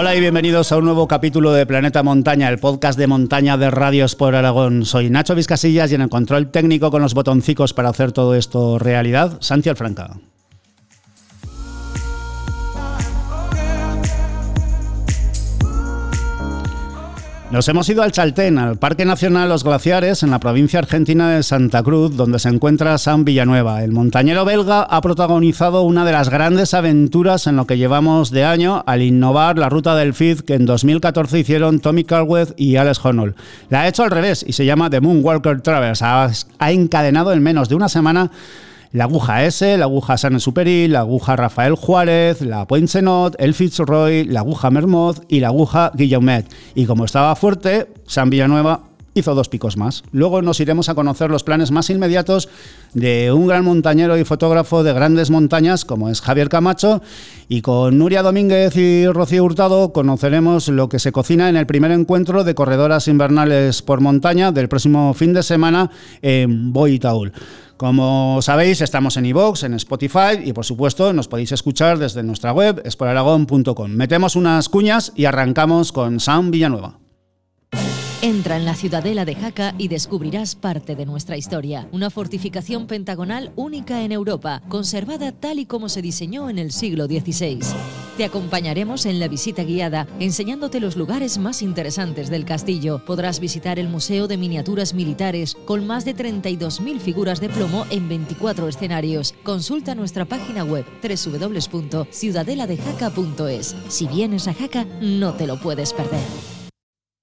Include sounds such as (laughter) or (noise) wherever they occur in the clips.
Hola y bienvenidos a un nuevo capítulo de Planeta Montaña, el podcast de montaña de Radios por Aragón. Soy Nacho Vizcasillas y en el control técnico con los botoncicos para hacer todo esto realidad, Santi Alfranca. Nos hemos ido al Chaltén, al Parque Nacional Los Glaciares, en la provincia argentina de Santa Cruz, donde se encuentra San Villanueva. El montañero belga ha protagonizado una de las grandes aventuras en lo que llevamos de año al innovar la ruta del FID que en 2014 hicieron Tommy Calweth y Alex Honnold. La ha hecho al revés y se llama The Moonwalker Traverse. Ha encadenado en menos de una semana la aguja S, la aguja San Superi, la aguja Rafael Juárez, la Poinsenot, el Fitzroy, la aguja Mermoz y la aguja Guillaumet. Y como estaba fuerte, San Villanueva hizo dos picos más. Luego nos iremos a conocer los planes más inmediatos de un gran montañero y fotógrafo de grandes montañas como es Javier Camacho y con Nuria Domínguez y Rocío Hurtado conoceremos lo que se cocina en el primer encuentro de corredoras invernales por montaña del próximo fin de semana en Boitaul. Como sabéis, estamos en iVoox, en Spotify y por supuesto nos podéis escuchar desde nuestra web esporaragón.com. Metemos unas cuñas y arrancamos con Sam Villanueva. Entra en la ciudadela de Jaca y descubrirás parte de nuestra historia. Una fortificación pentagonal única en Europa, conservada tal y como se diseñó en el siglo XVI. Te acompañaremos en la visita guiada, enseñándote los lugares más interesantes del castillo. Podrás visitar el Museo de Miniaturas Militares, con más de 32.000 figuras de plomo en 24 escenarios. Consulta nuestra página web www.ciudadeladejaca.es. Si vienes a Jaca, no te lo puedes perder.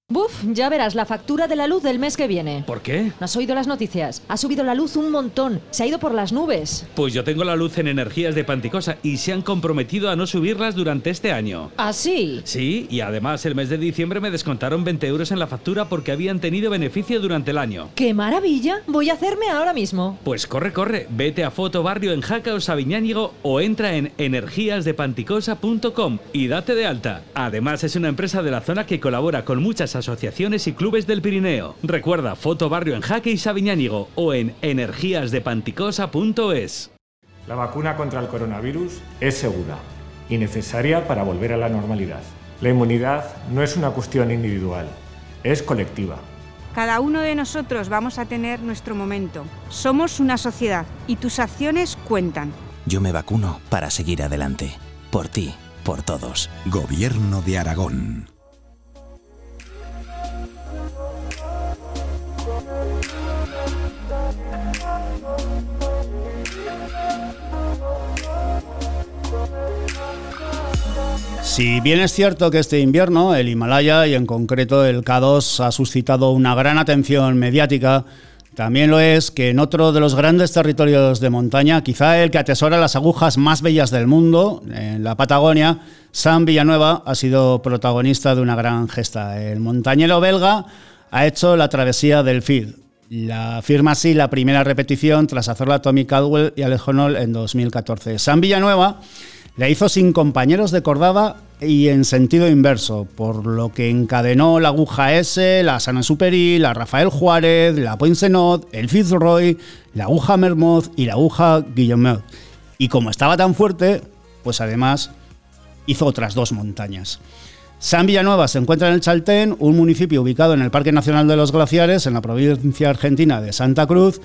Buf, ya verás la factura de la luz del mes que viene. ¿Por qué? ¿No has oído las noticias? Ha subido la luz un montón. Se ha ido por las nubes. Pues yo tengo la luz en energías de Panticosa y se han comprometido a no subirlas durante este año. ¿Ah, sí? Sí, y además el mes de diciembre me descontaron 20 euros en la factura porque habían tenido beneficio durante el año. ¡Qué maravilla! Voy a hacerme ahora mismo. Pues corre, corre. Vete a Foto Barrio en Jaca o Sabiñánigo o entra en energíasdepanticosa.com y date de alta. Además es una empresa de la zona que colabora con muchas asociaciones y clubes del Pirineo. Recuerda Foto Barrio en Jaque y Sabiñánigo o en energíasdepanticosa.es. La vacuna contra el coronavirus es segura y necesaria para volver a la normalidad. La inmunidad no es una cuestión individual, es colectiva. Cada uno de nosotros vamos a tener nuestro momento. Somos una sociedad y tus acciones cuentan. Yo me vacuno para seguir adelante. Por ti, por todos. Gobierno de Aragón. Si bien es cierto que este invierno el Himalaya y en concreto el K2 ha suscitado una gran atención mediática, también lo es que en otro de los grandes territorios de montaña, quizá el que atesora las agujas más bellas del mundo, en la Patagonia, San Villanueva ha sido protagonista de una gran gesta. El montañero belga ha hecho la travesía del FID. La firma así la primera repetición tras hacerla Tommy Caldwell y Alex Honnold en 2014. San Villanueva la hizo sin compañeros de cordada y en sentido inverso, por lo que encadenó la aguja S, la Sana Superi, la Rafael Juárez, la Poinsenot, el Fitzroy, la aguja Mermoz y la aguja Guillaume. Y como estaba tan fuerte, pues además hizo otras dos montañas. San Villanueva se encuentra en el Chaltén, un municipio ubicado en el Parque Nacional de los Glaciares, en la provincia argentina de Santa Cruz,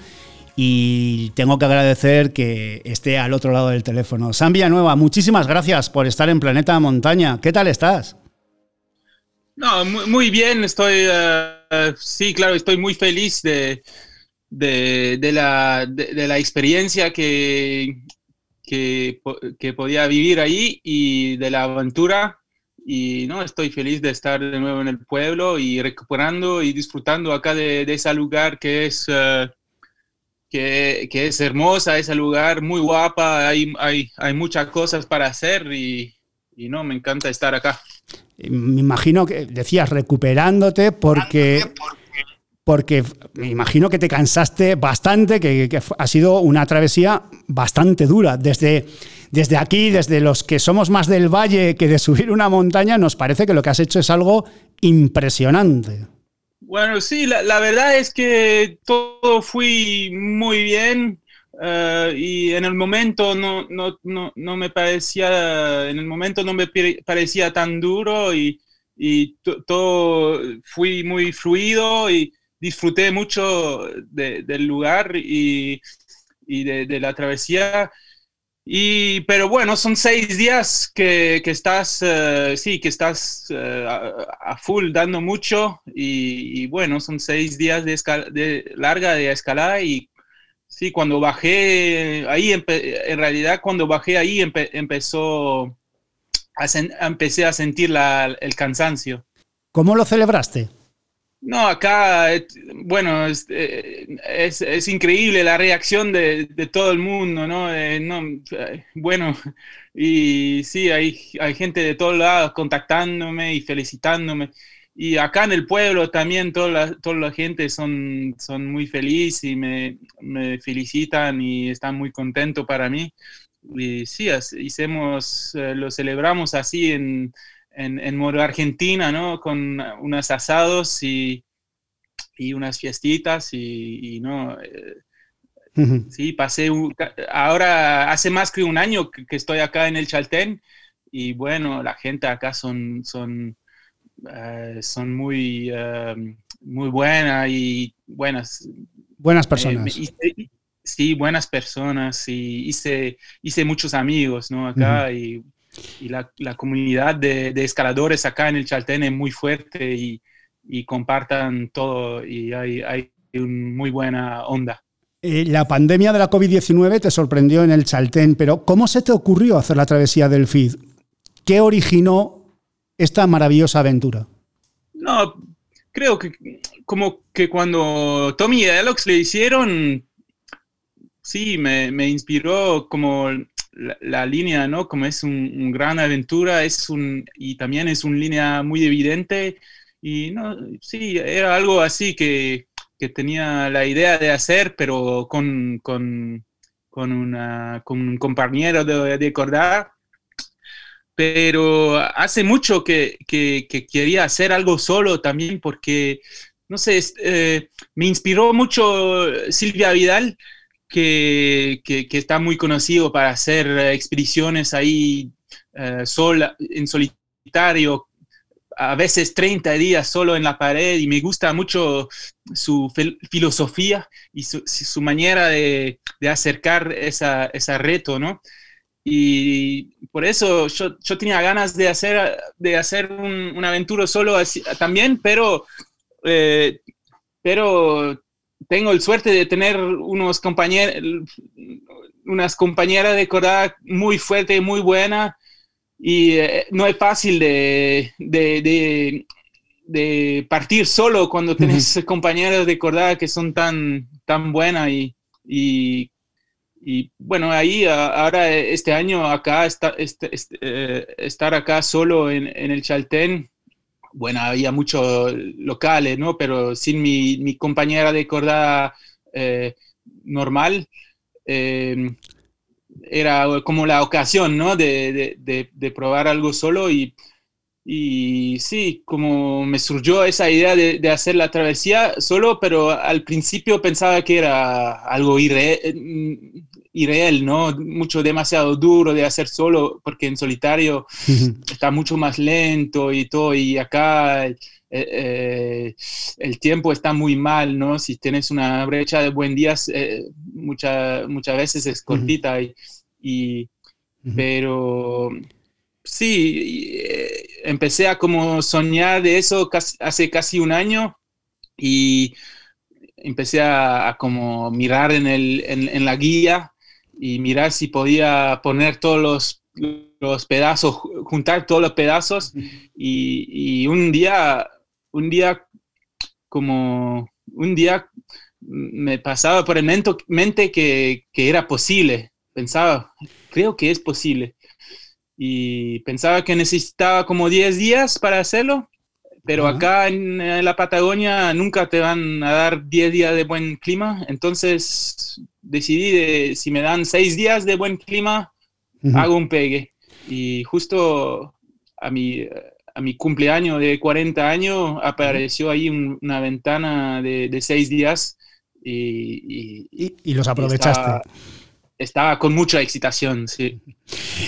y tengo que agradecer que esté al otro lado del teléfono. San Villanueva, muchísimas gracias por estar en Planeta Montaña. ¿Qué tal estás? No, muy, bien, estoy, eh, sí, claro, estoy muy feliz de, de, la, de, la, experiencia que, que, que, podía vivir ahí y de la aventura. Y no, estoy feliz de estar de nuevo en el pueblo y recuperando y disfrutando acá de, ese lugar que es... Eh, que, es hermosa, ese lugar, muy guapa, hay, hay, hay muchas cosas para hacer y, y, no, me encanta estar acá. Me imagino que decías recuperándote porque, porque me imagino que te cansaste bastante, que, que ha sido una travesía bastante dura. Desde, desde aquí, desde los que somos más del valle que de subir una montaña, nos parece que lo que has hecho es algo impresionante. Bueno, sí, la, verdad es que todo fue muy bien. eh, y en el momento no, no, no, no, me parecía, en el momento no me parecía tan duro y, y todo fui muy fluido y disfruté mucho del lugar y, y de, de, la travesía. Y, pero bueno, son seis días que, que estás, uh, sí, que estás uh, a, full dando mucho y, bueno, son seis días de, de larga de escalada y sí, cuando bajé ahí, en realidad cuando bajé ahí empe empezó, empecé a sentir la, el cansancio. ¿Cómo lo celebraste? No, acá, bueno, es, eh, es, es, increíble la reacción de, de todo el mundo, ¿no? Eh, no bueno, y sí, hay, hay gente de todos lados contactándome y felicitándome. Y acá en el pueblo también toda la, toda la gente son, son muy felices y me, me felicitan y están muy contentos para mí. Y sí, hicimos, eh, lo celebramos así en, en, en modo Argentina, ¿no? Con unos asados y, y unas fiestitas y, y ¿no? Eh, sí, pasé, un, ahora hace más que un año que, que, estoy acá en el Chaltén y bueno, la gente acá son, son, uh, son muy, uh, muy buena y buenas. Buenas personas. Eh, hice, sí, buenas personas y hice, hice muchos amigos, ¿no? Acá uh -huh. y y la, la comunidad de, de, escaladores acá en el Chaltén es muy fuerte y, y compartan todo y hay, hay una muy buena onda. Eh, la pandemia de la COVID-19 te sorprendió en el Chaltén, pero ¿cómo se te ocurrió hacer la travesía del FID? ¿Qué originó esta maravillosa aventura? No, creo que como que cuando Tommy y Alex le hicieron, sí, me, me inspiró como la, línea, ¿no? Como es un, gran aventura, es un, y también es una línea muy evidente, y no, sí, era algo así que, que tenía la idea de hacer, pero con, con, con, una, con un compañero de, de acordar. Pero hace mucho que, que, que, quería hacer algo solo también porque, no sé, eh, me inspiró mucho Silvia Vidal, que, que, está muy conocido para hacer expediciones ahí uh, sola, en solitario, a veces 30 días solo en la pared y me gusta mucho su filosofía y su, su manera de, de, acercar esa, ese reto, ¿no? Y por eso yo, yo, tenía ganas de hacer, de hacer un, una aventura solo también, pero, eh, pero tengo el suerte de tener unos compañeros, unas compañeras de Cordada muy fuerte, muy buena, y eh, no es fácil de, de, de, de, partir solo cuando tienes uh -huh. compañeros de Cordada que son tan, tan buenas y, y, y, bueno, ahí ahora este año acá, está, este, este, eh, estar acá solo en, en el Chaltén, bueno, había muchos locales, ¿no? Pero sin mi, mi compañera de cordada eh, normal, eh, era como la ocasión, ¿no? De, de, de, probar algo solo y, y, sí, como me surgió esa idea de, hacer la travesía solo, pero al principio pensaba que era algo irreal, irreal, ¿no? Mucho, demasiado duro de hacer solo, porque en solitario uh -huh. está mucho más lento y todo, y acá eh, eh, el tiempo está muy mal, ¿no? Si tienes una brecha de buen días, eh, muchas muchas veces es cortita, uh -huh. y, y uh -huh. pero sí, empecé a como soñar de eso casi, hace casi un año y empecé a, a como mirar en, el, en, en la guía y mirar si podía poner todos los, los pedazos, juntar todos los pedazos. Y, y, un día, un día como, un día me pasaba por el mente que, que era posible, pensaba, creo que es posible. Y pensaba que necesitaba como 10 días para hacerlo, pero uh -huh. acá en, en, la Patagonia nunca te van a dar 10 días de buen clima, entonces decidí de si me dan 6 días de buen clima, uh -huh. hago un pegue. Y justo a mi, a mi cumpleaños de 40 años apareció ahí un, una ventana de, de 6 días y, y, los aprovechaste. Estaba, con mucha excitación, sí.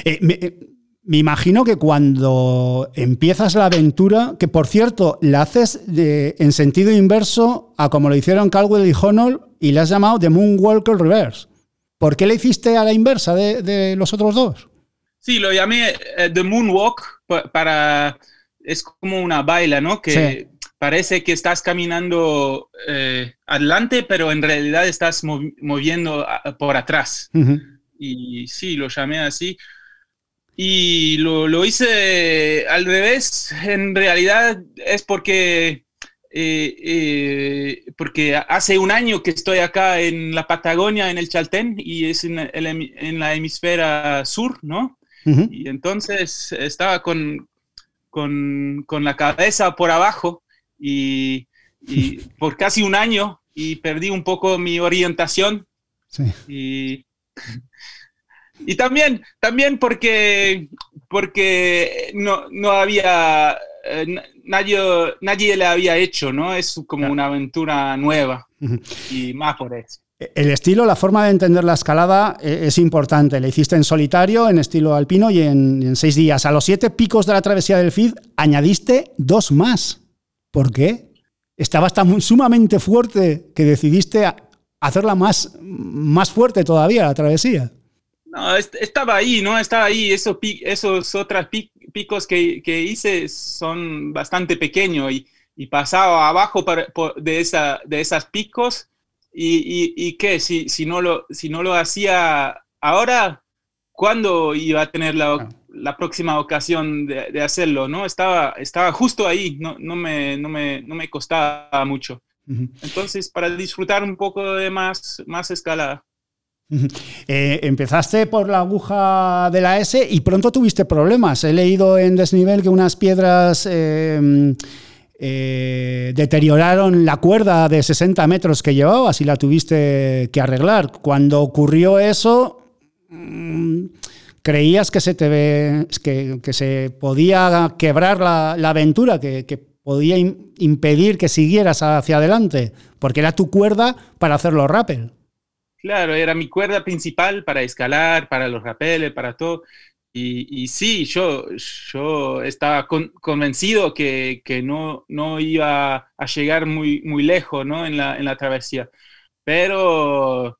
Eh, eh, me, imagino que cuando empiezas la aventura, que por cierto, la haces en sentido inverso a como lo hicieron Caldwell y Honnold y le has llamado The Moonwalker Reverse. ¿Por qué le hiciste a la inversa de, los otros dos? Sí, lo llamé eh, The Moonwalk para... Es como una baila, ¿no? Que parece que estás caminando eh, adelante, pero en realidad estás moviendo por atrás. Y sí, lo llamé así. Y lo, hice al revés. En realidad es porque, eh, eh, porque hace un año que estoy acá en la Patagonia, en el Chaltén, y es en, en la hemisfera sur, ¿no? Y entonces estaba con, con, con, la cabeza por abajo y, (laughs) por casi un año y perdí un poco mi orientación. Y, y también, también porque, porque no, no había, eh, nadie, nadie le había hecho, ¿no? Es como una aventura nueva y más por eso. El estilo, la forma de entender la escalada eh, es importante. Le hiciste en solitario, en estilo alpino y en, en seis días. A los siete picos de la travesía del FID añadiste dos más. ¿Por qué? Estabas tan sumamente fuerte que decidiste hacerla más, más fuerte todavía, la travesía. No, estaba ahí, ¿no? Estaba ahí. Esos, esos otros picos que, hice son bastante pequeños y, pasaba abajo de, esa, de esas picos y, y, qué, si, si, no lo, si no lo hacía ahora, ¿cuándo iba a tener la, ah la próxima ocasión de, hacerlo, ¿no? Estaba, estaba justo ahí, no, no, me, no, me, no me costaba mucho. Entonces, para disfrutar un poco de más, más escalada. Eh, empezaste por la aguja de la S y pronto tuviste problemas. He leído en desnivel que unas piedras em, eh, deterioraron la cuerda de 60 metros que llevabas y la tuviste que arreglar. Cuando ocurrió eso, mm, creías que se, te que, se podía quebrar la, aventura, que, que podía impedir que siguieras hacia adelante, porque era tu cuerda para hacer los rappel. Claro, era mi cuerda principal para escalar, para los rappels, para todo. Y, y, sí, yo, yo estaba convencido que, que, no, no iba a llegar muy, muy lejos ¿no? en, la, en la travesía. Pero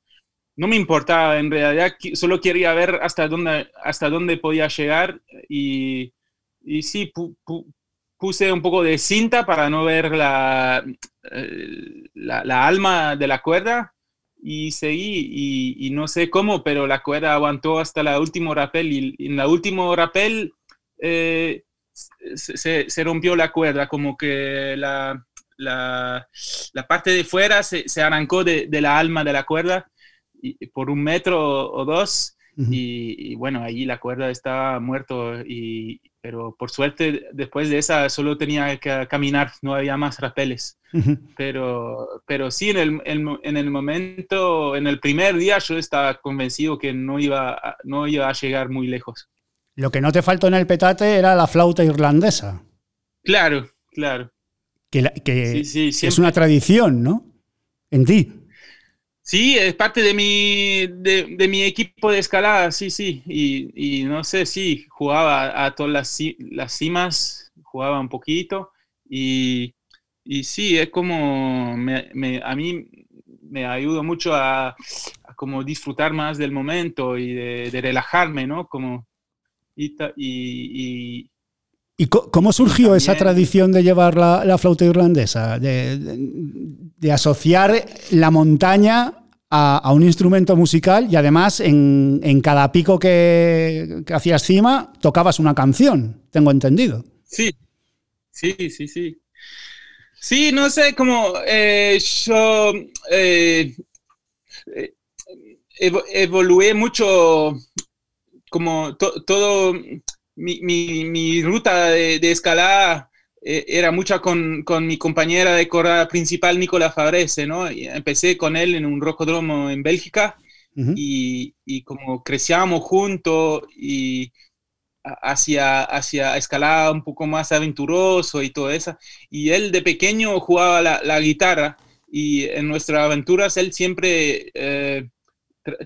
no me importaba, en realidad solo quería ver hasta dónde, hasta dónde podía llegar y, y sí, puse un poco de cinta para no ver la, eh, la, alma de la cuerda y seguí y, no sé cómo, pero la cuerda aguantó hasta el último rapel y, en la último rapel eh, se, rompió la cuerda, como que la, la, parte de fuera se, arrancó de, de la alma de la cuerda por un metro o dos. y, bueno, ahí la cuerda estaba muerto, y, pero por suerte después de esa solo tenía que caminar, no había más rapeles. pero, pero sí, en el, en, el momento, en el primer día yo estaba convencido que no iba, a, no iba a llegar muy lejos. Lo que no te faltó en el petate era la flauta irlandesa. Claro, claro. Que, que es una tradición, ¿no? En ti. Sí, es parte de mi, de, mi equipo de escalada, sí, sí. Y, y no sé, sí, jugaba a todas las, las cimas, jugaba un poquito. Y, y sí, es como, me, me, a mí me ayuda mucho a, como disfrutar más del momento y de, relajarme, ¿no? Como, y, y, ¿Y cómo surgió esa tradición de llevar la, la flauta irlandesa? De, de, asociar la montaña a, a, un instrumento musical y además en, en cada pico que, que, hacías cima tocabas una canción, tengo entendido. Sí, sí, sí, sí. Sí, no sé, como eh, yo eh, eh evolué mucho, como todo mi, mi, mi ruta de, de, escalada eh, era mucha con, con, mi compañera de corrada principal, Nicola Fabrese, ¿no? Y empecé con él en un rocodromo en Bélgica y, y, como crecíamos juntos y hacia, hacia escalada un poco más aventuroso y todo eso. Y él de pequeño jugaba la, la guitarra y en nuestras aventuras él siempre eh,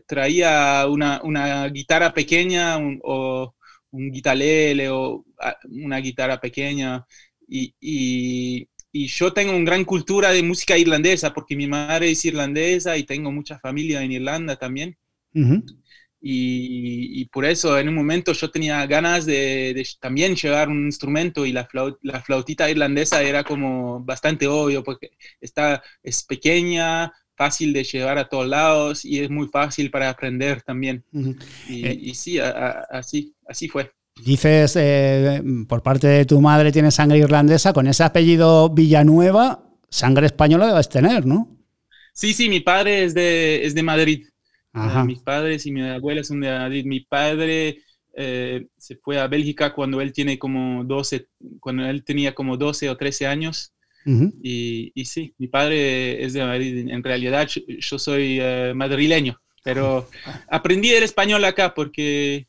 traía una, una, guitarra pequeña o un guitarlele o una guitarra pequeña y, y, yo tengo una gran cultura de música irlandesa porque mi madre es irlandesa y tengo mucha familia en Irlanda también. y, por eso en un momento yo tenía ganas de, también llevar un instrumento y la, la, flautita irlandesa era como bastante obvio porque está, es pequeña, fácil de llevar a todos lados y es muy fácil para aprender también. y, eh, y, sí, así, así fue. Dices, eh, por parte de tu madre tiene sangre irlandesa, con ese apellido Villanueva, sangre española debes tener, ¿no? Sí, sí, mi padre es de, es de Madrid. Ajá. mis padres y mi abuela son de Madrid. Mi padre eh, se fue a Bélgica cuando él tiene como 12, cuando él tenía como 12 o 13 años y, y, sí, mi padre es de Madrid. En realidad yo, soy eh, madrileño, pero (laughs) aprendí el español acá porque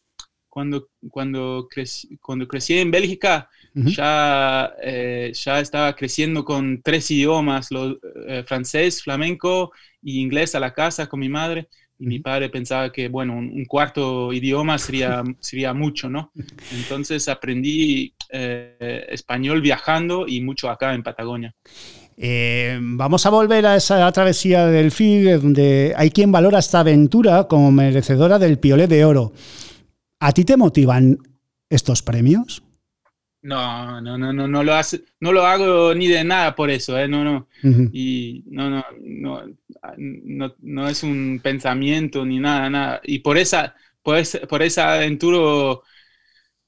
cuando, cuando, crecí, cuando crecí en Bélgica ya, eh, ya estaba creciendo con tres idiomas, lo, eh, francés, flamenco y inglés a la casa con mi madre. Y mi padre pensaba que, bueno, un, cuarto idioma sería, (laughs) sería mucho, ¿no? Entonces aprendí eh, español viajando y mucho acá en Patagonia. Eh, vamos a volver a esa travesía del FIG, donde hay quien valora esta aventura como merecedora del Piolet de Oro. ¿A ti te motivan estos premios? No, no, no, no, no lo hace, no lo hago ni de nada por eso, ¿eh? no, no. Y no, no, no, no, no, es un pensamiento ni nada, nada. Y por esa, por esa, por esa aventura,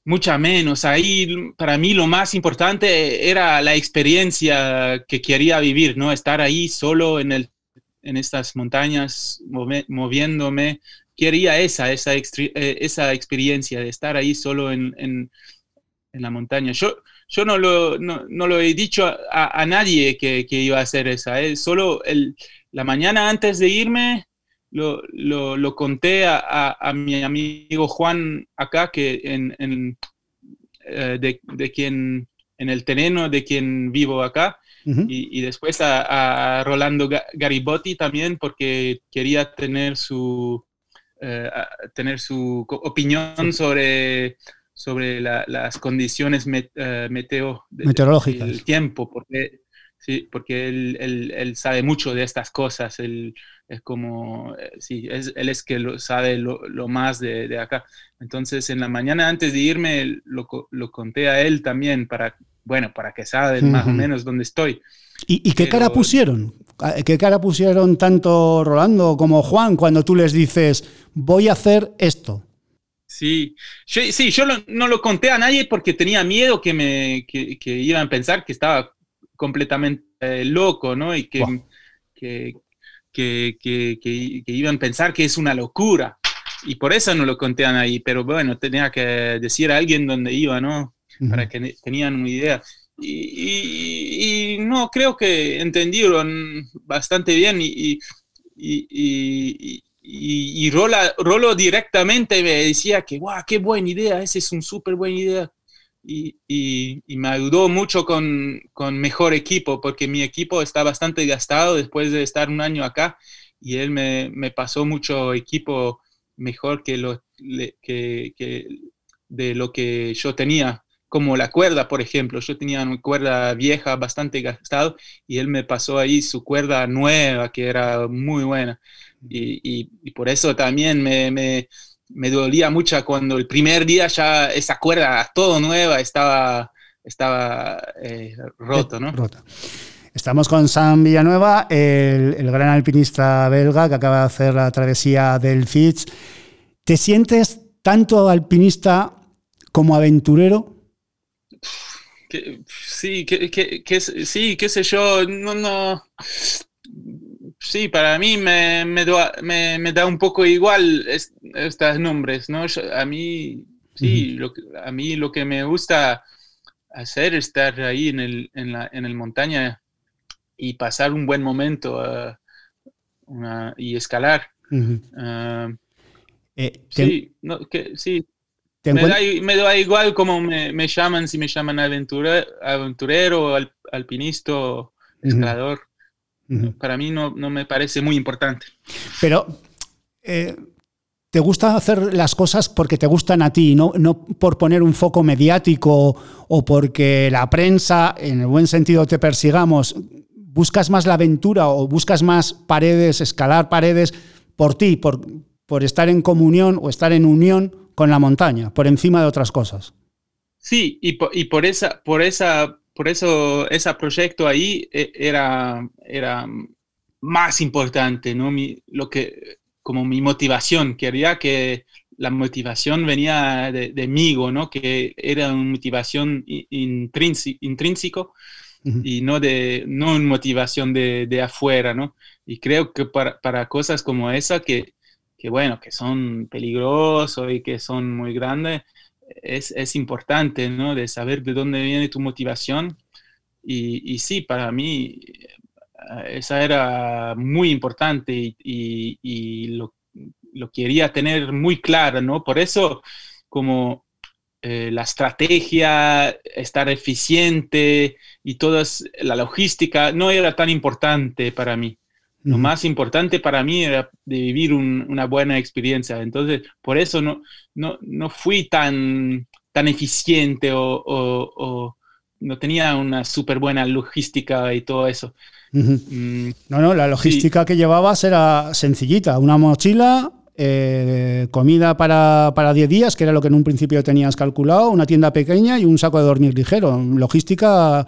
mucha menos. Ahí, para mí, lo más importante era la experiencia que quería vivir, ¿no? Estar ahí solo en, el, en estas montañas, moviéndome. Quería esa, esa, eh, esa experiencia de estar ahí solo en, en en la montaña. Yo, yo no, lo, no, no lo he dicho a, a nadie que, que, iba a hacer esa. ¿eh? Solo el, la mañana antes de irme lo, lo, lo conté a, a, mi amigo Juan acá, que en, en eh, de, de, quien, en el terreno de quien vivo acá. y, y, después a, Rolando Garibotti también, porque quería tener su, eh, tener su opinión sobre sobre las condiciones eh, meteo, meteorológicas. El tiempo, porque, sí, porque él, él, él, sabe mucho de estas cosas. Él es como, eh, sí, es, él es que lo sabe lo, lo más de, de, acá. Entonces, en la mañana antes de irme, lo, lo conté a él también para, bueno, para que saben más o menos dónde estoy. ¿Y, y qué Pero, cara pusieron? ¿Qué cara pusieron tanto Rolando como Juan cuando tú les dices, voy a hacer esto? Sí, yo, sí, yo lo, no lo conté a nadie porque tenía miedo que me que, que iban a pensar que estaba completamente eh, loco, ¿no? Y que, wow. que, que, que, iban a pensar que es una locura. Y por eso no lo conté a nadie, pero bueno, tenía que decir a alguien dónde iba, ¿no? Uh -huh. Para que tenían una idea. Y, y, y, no, creo que entendieron bastante bien y, y y, Rola, Rolo directamente me decía que, guau, qué buena idea, esa es una súper buena idea. Y, y, me ayudó mucho con, con, mejor equipo, porque mi equipo está bastante gastado después de estar un año acá, y él me, me pasó mucho equipo mejor que, lo, que, que de lo que yo tenía, como la cuerda, por ejemplo. Yo tenía una cuerda vieja, bastante gastado, y él me pasó ahí su cuerda nueva, que era muy buena. Y, y, y por eso también me, me, me, dolía mucho cuando el primer día ya esa cuerda todo nueva estaba, estaba eh, roto, ¿no? Rota. Estamos con Sam Villanueva, el, el, gran alpinista belga que acaba de hacer la travesía del Fitz. ¿Te sientes tanto alpinista como aventurero? Que, sí, que, que, que, sí, qué sé yo, no, no, sí, para mí me, me, da, me, me da un poco igual es, estos nombres, ¿no? Yo, a mí, sí, uh -huh. lo, a mí lo que me gusta hacer es estar ahí en el, en la, en el montaña y pasar un buen momento uh, una, y escalar. Uh -huh. uh, eh, sí, no, que, sí. Me da, me da, igual como me, me, llaman, si me llaman aventurero, aventurero al, alpinista, escalador. Para mí no, no, me parece muy importante. Pero eh, te gusta hacer las cosas porque te gustan a ti, no, no por poner un foco mediático o porque la prensa, en el buen sentido, te persigamos. ¿Buscas más la aventura o buscas más paredes, escalar paredes por ti, por, por estar en comunión o estar en unión con la montaña, por encima de otras cosas? Sí, y por, y por esa, por esa, por eso ese proyecto ahí eh, era, era más importante, ¿no? Mi, lo que como mi motivación. Quería que la motivación venía de, de mí, ¿no? Que era una motivación intrínseco y no de no una motivación de, de, afuera, ¿no? Y creo que para, para cosas como esa que, que, bueno, que son peligrosos y que son muy grandes, es, es, importante, ¿no? De saber de dónde viene tu motivación. Y, y sí, para mí esa era muy importante y, lo, quería tener muy claro, ¿no? Por eso, como eh, la estrategia, estar eficiente y toda la logística no era tan importante para mí. Lo más importante para mí era de vivir una buena experiencia. Entonces, por eso no, no, no fui tan, tan eficiente o no tenía una súper buena logística y todo eso. Mm, no, no, la logística que llevabas era sencillita, una mochila, eh, comida para, para 10 días, que era lo que en un principio tenías calculado, una tienda pequeña y un saco de dormir ligero. Logística,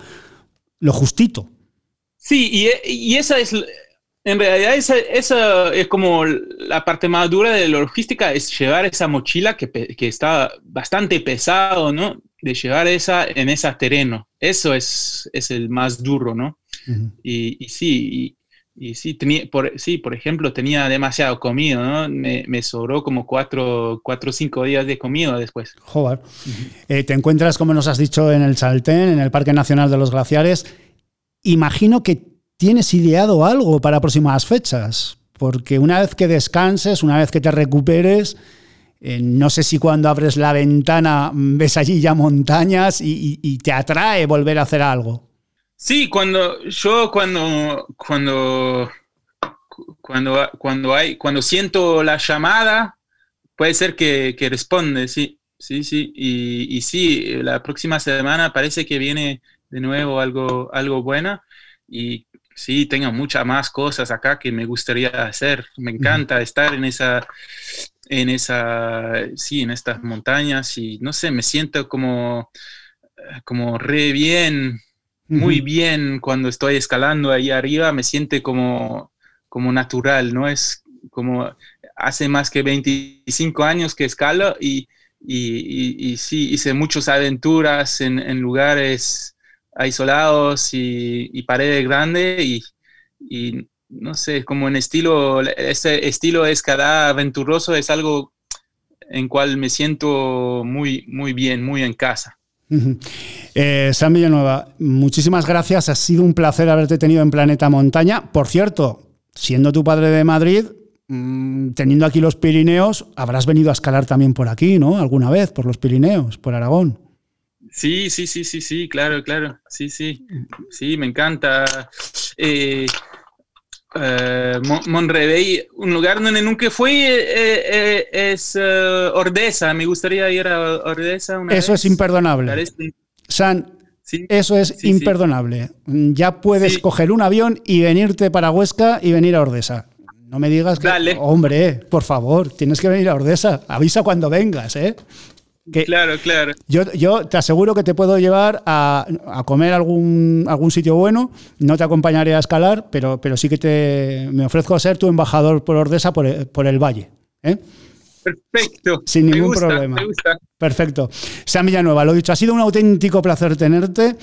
lo justito. Sí, y, esa es, en realidad esa, es como la parte más dura de la logística, es llevar esa mochila que, que está bastante pesado, ¿no? De llevar esa en ese terreno. Eso es, es el más duro, ¿no? y, sí, y, sí, tenía, por, sí, por ejemplo, tenía demasiado comido, ¿no? Me, sobró como cuatro, cuatro o cinco días de comida después. Joder. Eh, te encuentras, como nos has dicho, en el Saltén, en el Parque Nacional de los Glaciares. Imagino que tienes ideado algo para próximas fechas, porque una vez que descanses, una vez que te recuperes, eh, no sé si cuando abres la ventana (laughs) ves allí ya montañas y te atrae volver a hacer algo. Sí, cuando yo cuando cuando cuando cuando hay cuando siento la llamada puede ser que, que responde, sí, sí, sí y, y, sí la próxima semana parece que viene de nuevo algo algo bueno y sí tengo muchas más cosas acá que me gustaría hacer. Me encanta estar en esa en esa sí en estas montañas y no sé me siento como como re bien muy bien cuando estoy escalando ahí arriba, me siente como, como natural, ¿no? Es como hace más que 25 años que escalo y, y, sí, hice muchas aventuras en, lugares aislados y, paredes grandes y, no sé, como en estilo, ese estilo escalar aventuroso es algo en cual me siento muy, muy bien, muy en casa. Eh, San Villanueva, muchísimas gracias. Ha sido un placer haberte tenido en Planeta Montaña. Por cierto, siendo tu padre de Madrid, mm, teniendo aquí los Pirineos, habrás venido a escalar también por aquí, ¿no? Alguna vez, por los Pirineos, por Aragón. Sí, sí, sí, sí, sí, claro, claro. Sí, sí. Sí, me encanta. Eh, Uh, un lugar donde nunca fui eh, eh, es Ordesa. Me gustaría ir a Ordesa. eso es imperdonable. San, eso es imperdonable. Ya puedes coger un avión y venirte para Huesca y venir a Ordesa. No me digas que. Hombre, por favor, tienes que venir a Ordesa. Avisa cuando vengas, ¿eh? Claro, claro. Yo, yo, te aseguro que te puedo llevar a, comer algún, algún sitio bueno. No te acompañaré a escalar, pero, pero sí que te, me ofrezco a ser tu embajador por Ordesa por el, valle. ¿eh? Perfecto. Sin ningún problema. Perfecto. Sam Villanueva, lo dicho, ha sido un auténtico placer tenerte.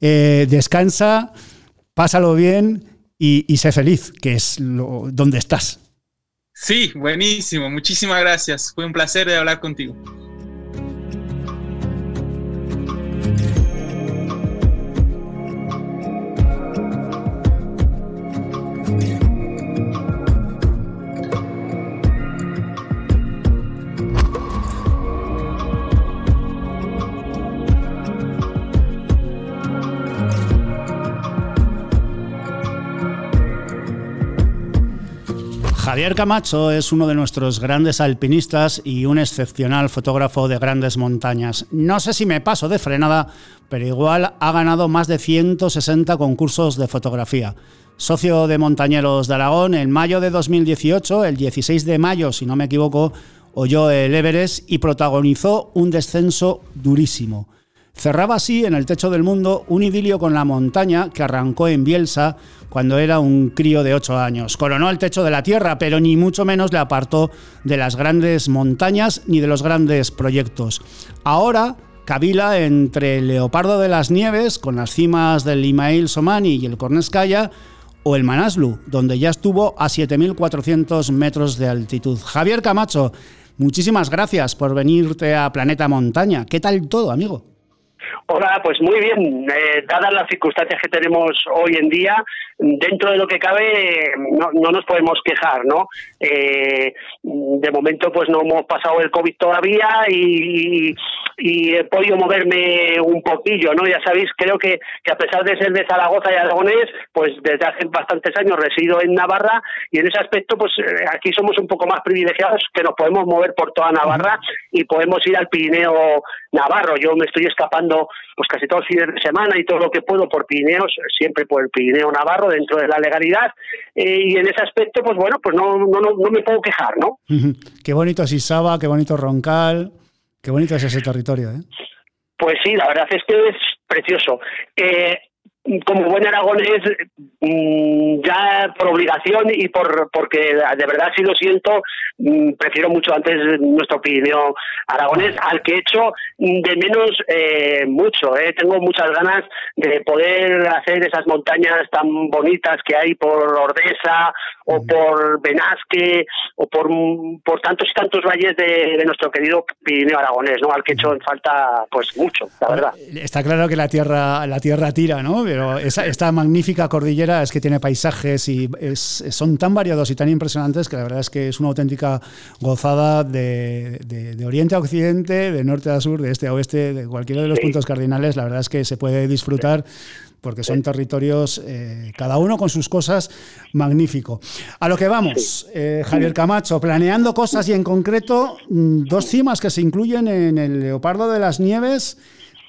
Eh, descansa, pásalo bien y, sé feliz, que es lo, donde estás. Sí, buenísimo. Muchísimas gracias. Fue un placer de hablar contigo. Javier Camacho es uno de nuestros grandes alpinistas y un excepcional fotógrafo de grandes montañas. No sé si me paso de frenada, pero igual ha ganado más de 160 concursos de fotografía. Socio de Montañeros de Aragón, en mayo de 2018, el 16 de mayo, si no me equivoco, oyó el Everest y protagonizó un descenso durísimo. Cerraba así en el techo del mundo un idilio con la montaña que arrancó en Bielsa cuando era un crío de 8 años. Coronó el techo de la tierra, pero ni mucho menos le apartó de las grandes montañas ni de los grandes proyectos. Ahora cavila entre el Leopardo de las Nieves, con las cimas del Imail Somani y el Cornescaya, o el Manaslu, donde ya estuvo a 7.400 metros de altitud. Javier Camacho, muchísimas gracias por venirte a Planeta Montaña. ¿Qué tal todo, amigo? Hola, pues muy bien. Eh, dadas las circunstancias que tenemos hoy en día, dentro de lo que cabe, no, no nos podemos quejar, ¿no? Eh, de momento, pues no hemos pasado el COVID todavía y, y, he podido moverme un poquillo, ¿no? Ya sabéis, creo que, que, a pesar de ser de Zaragoza y Aragonés, pues desde hace bastantes años resido en Navarra y en ese aspecto, pues eh, aquí somos un poco más privilegiados que nos podemos mover por toda Navarra y podemos ir al Pirineo Navarro. Yo me estoy escapando pues casi todos los fines de semana y todo lo que puedo por Pirineos, siempre por el Pirineo Navarro, dentro de la legalidad. Eh, y en ese aspecto, pues bueno, pues no, no, no, me puedo quejar, ¿no? qué bonito es Isaba, qué bonito Roncal, qué bonito es ese territorio, ¿eh? Pues sí, la verdad es que es precioso. Eh, como buen aragonés, mm, ya por obligación y por porque de verdad sí lo siento, mm, prefiero mucho antes nuestro Pirineo aragonés, al que he hecho de menos eh, mucho. Eh. Tengo muchas ganas de poder hacer esas montañas tan bonitas que hay por Ordesa o por Benasque o por, por tantos y tantos valles de, nuestro querido Pirineo aragonés, ¿no? al que he hecho falta pues mucho, la verdad. Está claro que la tierra, la tierra tira, ¿no? pero esta magnífica cordillera es que tiene paisajes y son tan variados y tan impresionantes que la verdad es que es una auténtica gozada de, oriente a occidente, de norte a sur, de este a oeste, de cualquiera de los puntos cardinales. La verdad es que se puede disfrutar porque son territorios, eh, cada uno con sus cosas, magnífico. A lo que vamos, eh, Javier Camacho, planeando cosas y en concreto mm, dos cimas que se incluyen en el Leopardo de las Nieves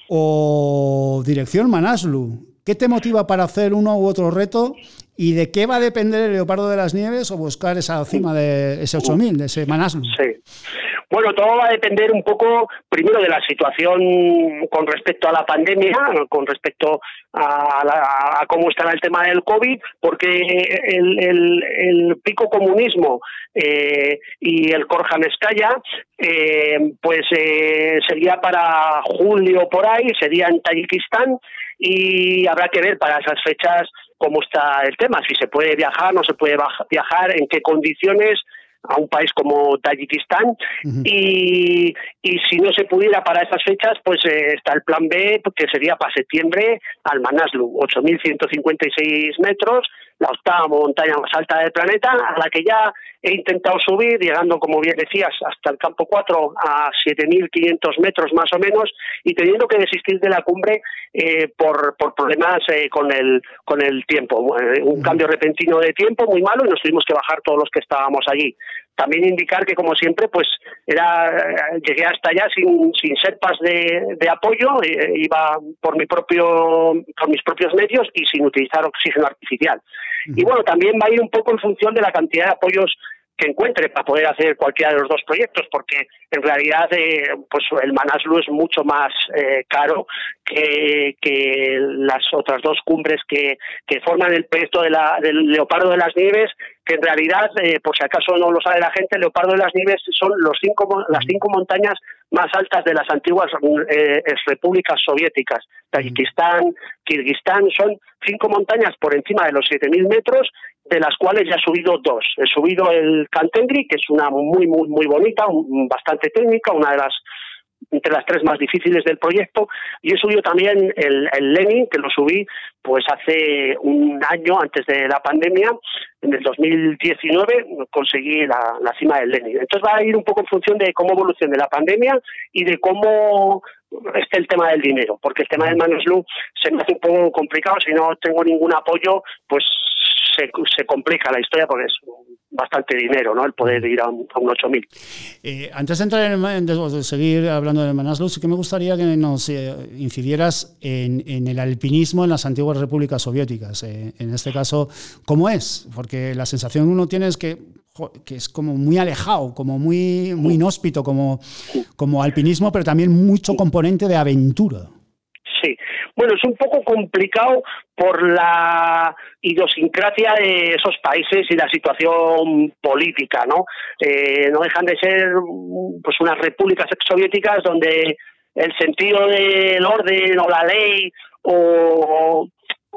o Dirección Manaslu. ¿Qué te motiva para hacer uno u otro reto? ¿Y de qué va a depender el leopardo de las nieves o buscar esa cima de ese 8000, de ese Manaslu? Sí. Bueno, todo va a depender un poco, primero, de la situación con respecto a la pandemia, con respecto a, cómo estará el tema del COVID, porque el, pico comunismo eh, y el Korjaneskaya, eh, pues eh, sería para julio por ahí, sería en Tayikistán, y habrá que ver para esas fechas cómo está el tema, si se puede viajar, no se puede viajar, en qué condiciones a un país como Tayikistán. Y, y si no se pudiera para esas fechas, pues eh, está el plan B, que sería para septiembre al Manaslu, 8.156 metros, la octava montaña más alta del planeta, a la que ya he intentado subir, llegando, como bien decías, hasta el campo 4 a 7.500 metros más o menos, y teniendo que desistir de la cumbre eh, por, por problemas eh, con, el, con el tiempo. un cambio repentino de tiempo muy malo y nos tuvimos que bajar todos los que estábamos allí. También indicar que, como siempre, pues era llegué hasta allá sin, sin serpas de, de apoyo, eh, iba por mi propio por mis propios medios y sin utilizar oxígeno artificial. Y bueno, también va a ir un poco en función de la cantidad de apoyos que encuentre para poder hacer cualquiera de los dos proyectos, porque en realidad eh, pues el Manaslu es mucho más eh, caro que, que, las otras dos cumbres que, que forman el proyecto de la, del Leopardo de las Nieves, que en realidad, eh, por si acaso no lo sabe la gente, Leopardo de las Nieves son los cinco, las cinco montañas más altas de las antiguas eh, repúblicas soviéticas. Tayikistán, Kirguistán, son cinco montañas por encima de los 7.000 metros, de las cuales ya he subido dos. He subido el Kantengri, que es una muy, muy, muy bonita, bastante técnica, una de las entre las tres más difíciles del proyecto y he subido también el, Lenin que lo subí pues hace un año antes de la pandemia en el 2019 conseguí la, cima del Lenin. Entonces va a ir un poco en función de cómo evolucione la pandemia y de cómo esté el tema del dinero porque el tema del Manuslu se me hace un poco complicado si no tengo ningún apoyo pues se, se complica la historia porque es bastante dinero, ¿no? El poder ir a un, a un 8000. Eh, antes de entrar en, de, seguir hablando de Manaslu, sí que me gustaría que nos eh, incidieras en, en, el alpinismo en las antiguas repúblicas soviéticas. Eh, en este caso, ¿cómo es? Porque la sensación que uno tiene es que que es como muy alejado, como muy, muy inhóspito, como, como alpinismo, pero también mucho componente de aventura. Bueno, es un poco complicado por la idiosincrasia de esos países y la situación política, ¿no? Eh, no dejan de ser pues unas repúblicas exsoviéticas donde el sentido del orden o la ley o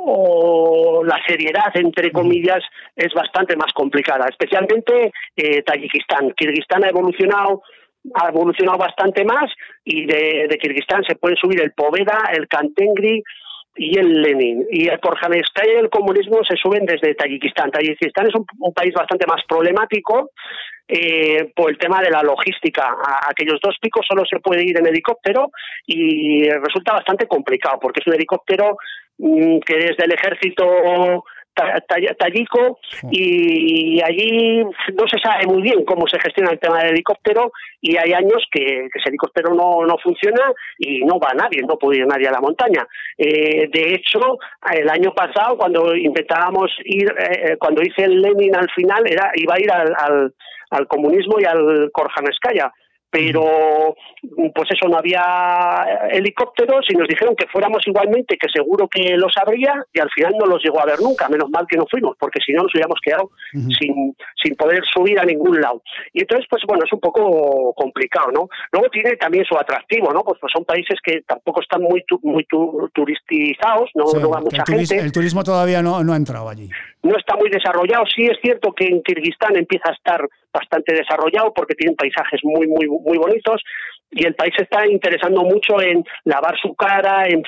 o la seriedad, entre comillas, es bastante más complicada, especialmente eh, Tayikistán. Kirguistán ha evolucionado ha evolucionado bastante más y de, Kirguistán se puede subir el Poveda, el Kantengri y el Lenin. Y el Korjanskaya y el comunismo se suben desde Tayikistán. Tayikistán es un, país bastante más problemático eh, por el tema de la logística. A aquellos dos picos solo se puede ir en helicóptero y resulta bastante complicado porque es un helicóptero Mm, que desde el ejército tallico y allí no se sabe muy bien cómo se gestiona el tema del helicóptero y hay años que, ese helicóptero no, no funciona y no va nadie, no puede ir nadie a la montaña. Eh, de hecho, el año pasado cuando intentábamos ir, eh, cuando hice el Lenin al final, era iba a ir al, al, al comunismo y al Korjanskaya pero pues eso, no había helicópteros y nos dijeron que fuéramos igualmente, que seguro que los habría y al final no los llegó a ver nunca, menos mal que no fuimos, porque si no nos hubiéramos quedado sin, sin poder subir a ningún lado. Y entonces, pues bueno, es un poco complicado, ¿no? Luego tiene también su atractivo, ¿no? Pues, pues son países que tampoco están muy muy turistizados, no, va mucha gente. El turismo todavía no, no ha entrado allí. No está muy desarrollado, sí es cierto que en Kirguistán empieza a estar bastante desarrollado porque tienen paisajes muy, muy, muy bonitos y el país está interesando mucho en lavar su cara, en,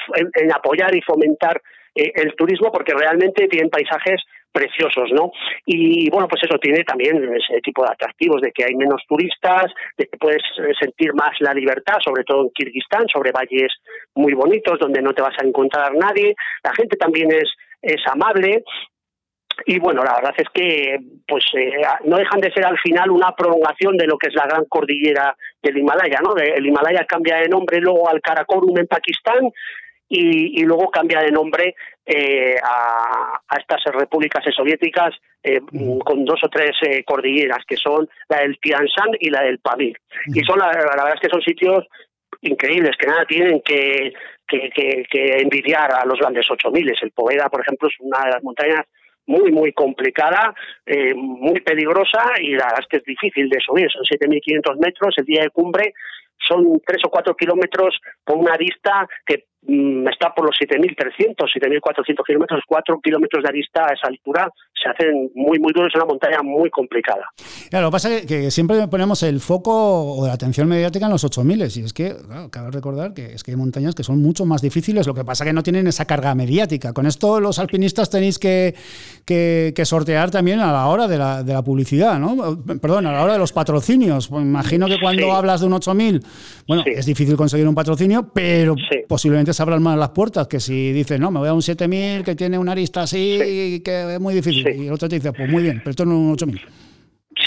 apoyar y fomentar eh, el turismo porque realmente tienen paisajes preciosos, ¿no? Y bueno, pues eso tiene también ese tipo de atractivos, de que hay menos turistas, de que puedes eh, sentir más la libertad, sobre todo en Kirguistán, sobre valles muy bonitos donde no te vas a encontrar nadie. La gente también es, es amable y bueno, la verdad es que pues eh, no dejan de ser al final una prolongación de lo que es la gran cordillera del Himalaya, ¿no? El Himalaya cambia de nombre luego al Karakorum en Pakistán y, luego cambia de nombre eh, a, estas repúblicas soviéticas eh, con dos o tres cordilleras que son la del Tian Shan y la del Pamir. Y son la, verdad es que son sitios increíbles que nada tienen que, que, que envidiar a los grandes 8000. El Poveda, por ejemplo, es una de las montañas muy, muy complicada, eh, muy peligrosa y la que es difícil de subir. Son 7.500 metros, el día de cumbre son 3 o 4 kilómetros con una vista que Mm, está por los 7.300, 7.400 kilómetros, 4 kilómetros de arista a esa altura se hacen muy, muy duros, es una montaña muy complicada. lo que pasa es que, siempre ponemos el foco o la atención mediática en los 8.000 y es que, cabe recordar que es que hay montañas que son mucho más difíciles, lo que pasa es que no tienen esa carga mediática. Con esto los alpinistas tenéis que, que, sortear también a la hora de la, de la, publicidad, ¿no? Perdón, a la hora de los patrocinios. Pues imagino que cuando hablas de un 8.000, bueno, es difícil conseguir un patrocinio, pero posiblemente se abran más las puertas que si dices, no, me voy a un 7000 que tiene una arista así que es muy difícil. Y el otro te dice, pues muy bien, pero esto no es un 8000.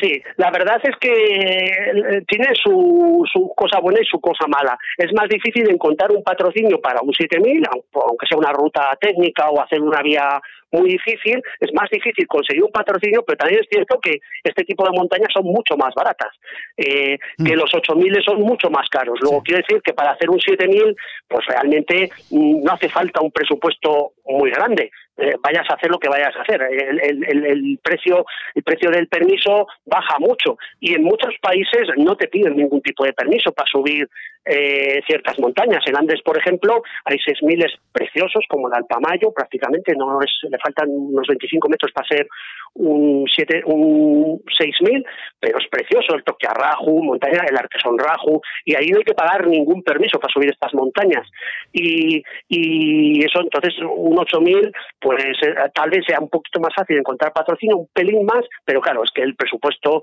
Sí, la verdad es que eh, tiene su, su, cosa buena y su cosa mala. Es más difícil encontrar un patrocinio para un 7000, aunque sea una ruta técnica o hacer una vía muy difícil, es más difícil conseguir un patrocinio, pero también es cierto que este tipo de montañas son mucho más baratas, eh, que mm. los 8.000 son mucho más caros. Luego quiero decir que para hacer un 7.000, pues realmente mm, no hace falta un presupuesto muy grande. Eh, vayas a hacer lo que vayas a hacer. El, precio, el precio del permiso baja mucho y en muchos países no te piden ningún tipo de permiso para subir eh, ciertas montañas. En Andes, por ejemplo, hay 6.000 preciosos como el Alpamayo, prácticamente no es, le faltan unos 25 metros para ser un, siete, un 6.000, pero es precioso el Toque Raju, montaña, el Artesón Raju, y ahí no hay que pagar ningún permiso para subir estas montañas. Y, y eso, entonces, un 8.000 pues eh, tal vez sea un poquito más fácil encontrar patrocinio, un pelín más, pero claro, es que el presupuesto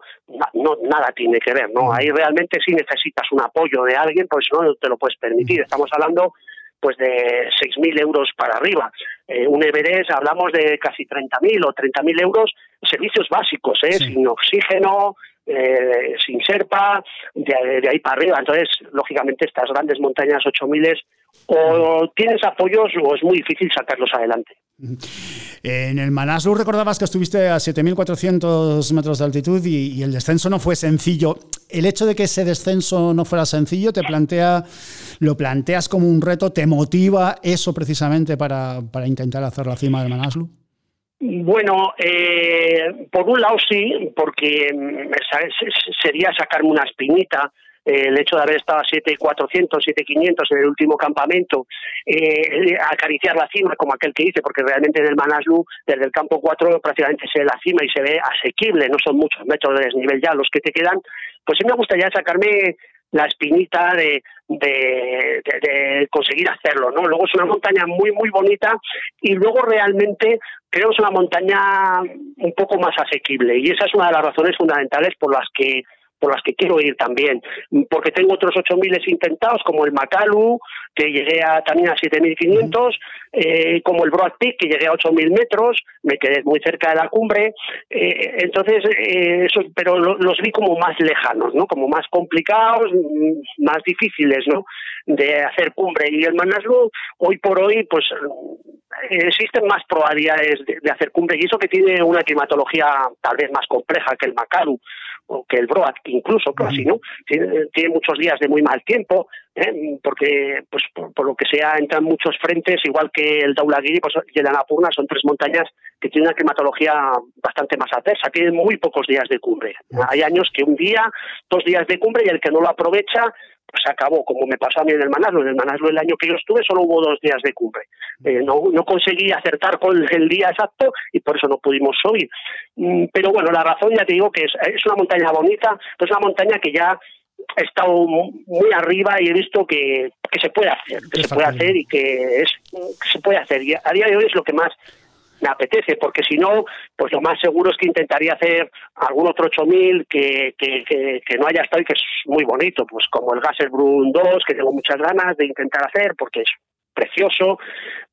no, nada tiene que ver, ¿no? Ahí realmente sí necesitas un apoyo de alguien, porque si no, te lo puedes permitir. Estamos hablando pues de 6.000 euros para arriba. Eh, un Everest hablamos de casi 30.000 o 30.000 euros, servicios básicos, ¿eh? sin oxígeno, eh, sin serpa, de, ahí para arriba. Entonces, lógicamente, estas grandes montañas 8000 o tienes apoyos o es muy difícil sacarlos adelante. En el Manaslu recordabas que estuviste a 7.400 metros de altitud y, el descenso no fue sencillo. El hecho de que ese descenso no fuera sencillo te plantea, lo planteas como un reto, te motiva eso precisamente para, para intentar hacer la cima del Manaslu. Bueno, eh, por un lado sí, porque mm, sería sacarme una espinita eh, el hecho de haber estado a 7.400, 7.500 en el último campamento, eh, acariciar la cima como aquel que dice, porque realmente en el Manaslu, desde el campo 4 prácticamente se ve la cima y se ve asequible, no son muchos metros de desnivel ya los que te quedan, pues sí me gustaría sacarme la espinita de, de, conseguir hacerlo, ¿no? Luego es una montaña muy, muy bonita y luego realmente creo que es una montaña un poco más asequible y esa es una de las razones fundamentales por las que por las que quiero ir también, porque tengo otros 8.000 intentados, como el Macalu, que llegué a, también a 7.500, eh, como el Broad Peak, que llegué a 8.000 metros, me quedé muy cerca de la cumbre, eh, entonces, eh, eso, pero los vi como más lejanos, ¿no? como más complicados, mm, más difíciles ¿no? de hacer cumbre. Y el Manaslu, hoy por hoy, pues existen más probabilidades de, hacer cumbre, y eso que tiene una climatología tal vez más compleja que el Macalu, o que el Broad incluso casi, ¿no? Tiene, muchos días de muy mal tiempo, ¿eh? porque pues por, lo que sea entran muchos frentes, igual que el Daulagiri pues, y el Anapurna, son tres montañas que tienen una climatología bastante más adversa, tienen muy pocos días de cumbre. Hay años que un día, dos días de cumbre y el que no lo aprovecha pues acabó, como me pasó a mí en el Manaslo. En el Manaslo el año que yo estuve solo hubo dos días de cumbre. Eh, no, no conseguí acertar con el día exacto y por eso no pudimos subir. Mm, pero bueno, la razón ya te digo que es, es una montaña bonita, es una montaña que ya he estado muy arriba y he visto que, que se puede hacer, que se puede hacer y que es que se puede hacer. Y a día de hoy es lo que más me apetece, porque si no, pues lo más seguro es que intentaría hacer algún otro 8000 que, que, que, no haya estado y que es muy bonito, pues como el Gasselbrunn 2, que tengo muchas ganas de intentar hacer porque es precioso,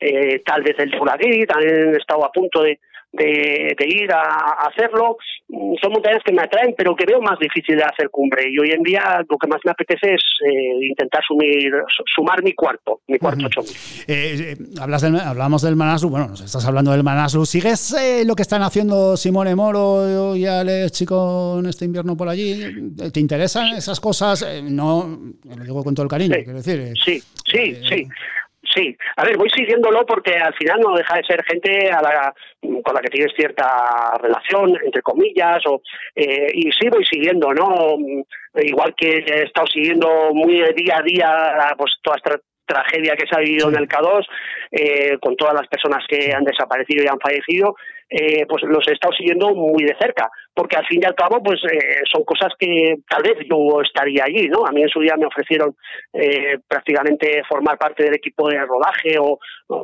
eh, tal vez el Tulagiri, también he estado a punto de, de, ir a, hacerlo. Mm, son montañas que me atraen, pero que veo más difícil de hacer cumbre. Y hoy en día lo que más me apetece es eh, intentar sumir, sumar mi cuarto, mi cuarto ocho eh, hablas del, hablamos del Manaslu, bueno, nos estás hablando del Manaslu. ¿Sigues lo que están haciendo Simone Moro y Alex Chico en este invierno por allí? ¿Te interesan esas cosas? no, lo digo con todo el cariño, quiero decir. sí, sí, sí. Sí, a ver, voy siguiéndolo porque al final no deja de ser gente a la, con la que tienes cierta relación, entre comillas, o, eh, y sí voy siguiendo, ¿no? Igual que he estado siguiendo muy día a día pues toda esta tragedia que se ha vivido en el K2, eh, con todas las personas que han desaparecido y han fallecido, eh, pues los he estado siguiendo muy de cerca, porque al fin y al cabo, pues eh, son cosas que tal vez yo estaría allí, ¿no? A mí en su día me ofrecieron eh, prácticamente formar parte del equipo de rodaje o,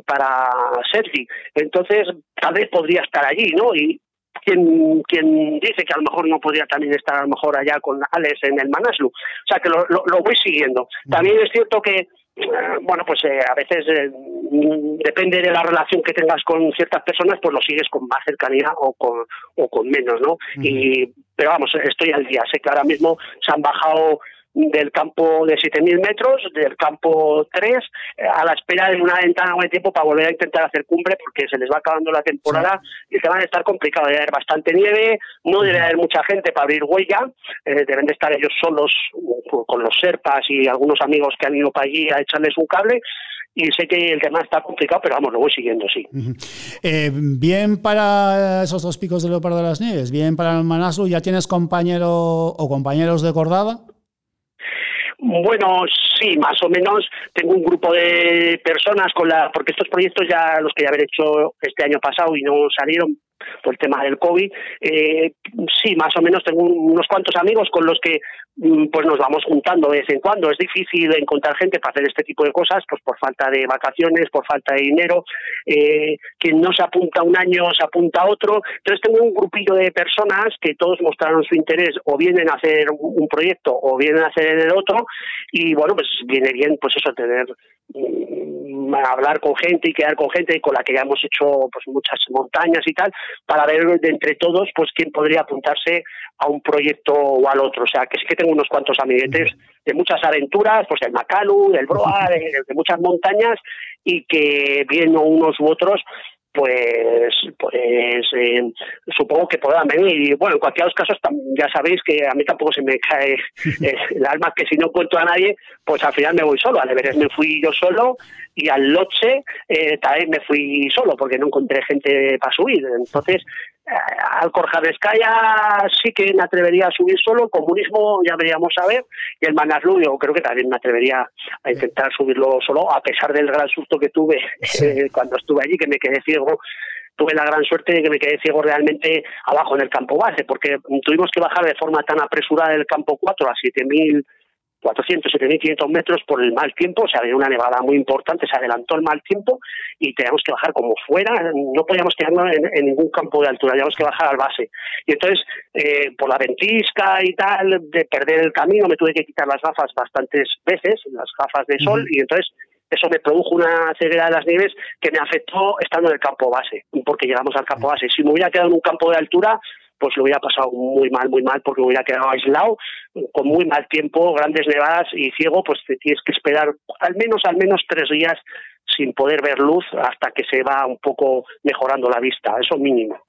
para Sergi, entonces tal vez podría estar allí, ¿no? Y quien, quien dice que a lo mejor no podría también estar a lo mejor allá con Alex en el Manaslu, o sea que lo, lo voy siguiendo. También es cierto que bueno, pues eh, a veces eh, depende de la relación que tengas con ciertas personas, pues lo sigues con más cercanía o con, o con menos, ¿no? y, pero vamos, estoy al día. Sé que ahora mismo se han bajado del campo de 7.000 metros, del campo 3, a la espera de una ventana de tiempo para volver a intentar hacer cumbre porque se les va acabando la temporada y se van a estar complicados. Debe haber bastante nieve, no debe haber mucha gente para abrir huella, eh, deben de estar ellos solos con los serpas y algunos amigos que han ido para allí a echarles un cable y sé que el tema está complicado, pero vamos, lo voy siguiendo, sí. Eh, bien para esos dos picos de Leopardo de las Nieves, bien para el Manaslu, ¿ya tienes compañero o compañeros de cordada? Bueno, sí, más o menos. Tengo un grupo de personas con la, porque estos proyectos ya los que ya haber hecho este año pasado y no salieron, por el tema del COVID. Eh, sí, más o menos tengo unos cuantos amigos con los que mm, pues nos vamos juntando de vez en cuando. Es difícil encontrar gente para hacer este tipo de cosas, pues por falta de vacaciones, por falta de dinero. Eh, quien no se apunta un año se apunta otro. Entonces tengo un grupillo de personas que todos mostraron su interés o vienen a hacer un proyecto o vienen a hacer el otro y bueno, pues viene bien pues eso tener mm, hablar con gente y quedar con gente con la que ya hemos hecho pues muchas montañas y tal, para ver de entre todos pues quién podría apuntarse a un proyecto o al otro. O sea, que sí que tengo unos cuantos amiguetes de muchas aventuras, pues del Macalu, del Broa, (laughs) de, de muchas montañas, y que viendo unos u otros, pues pues eh, supongo que podrán venir. Y bueno en cualquier casos ya sabéis que a mí tampoco se me cae (laughs) eh, el alma que si no cuento a nadie pues al final me voy solo. Al Everest me fui yo solo y al Loche eh, también me fui solo porque no encontré gente para subir. Entonces al Corjavescaya sí que me atrevería a subir solo, el comunismo ya veríamos a ver, y el Manaslu yo creo que también me atrevería a intentar subirlo solo, a pesar del gran susto que tuve (laughs) eh, cuando estuve allí, que me quedé ciego tuve la gran suerte de que me quedé ciego realmente abajo en el campo base, porque tuvimos que bajar de forma tan apresurada del campo 4 a 7000 400, 7.500 metros por el mal tiempo, o sea, había una nevada muy importante, se adelantó el mal tiempo y teníamos que bajar como fuera, no podíamos quedarnos en, ningún campo de altura, teníamos que bajar al base. Y entonces, eh, por la ventisca y tal, de perder el camino, me tuve que quitar las gafas bastantes veces, las gafas de sol, y entonces eso me produjo una ceguera de las nieves que me afectó estando en el campo base, porque llegamos al campo base. Si me hubiera quedado en un campo de altura, pues lo hubiera pasado muy mal, muy mal, porque hubiera quedado aislado, con muy mal tiempo, grandes nevadas y ciego, pues te tienes que esperar al menos, al menos tres días sin poder ver luz hasta que se va un poco mejorando la vista, eso mínimo.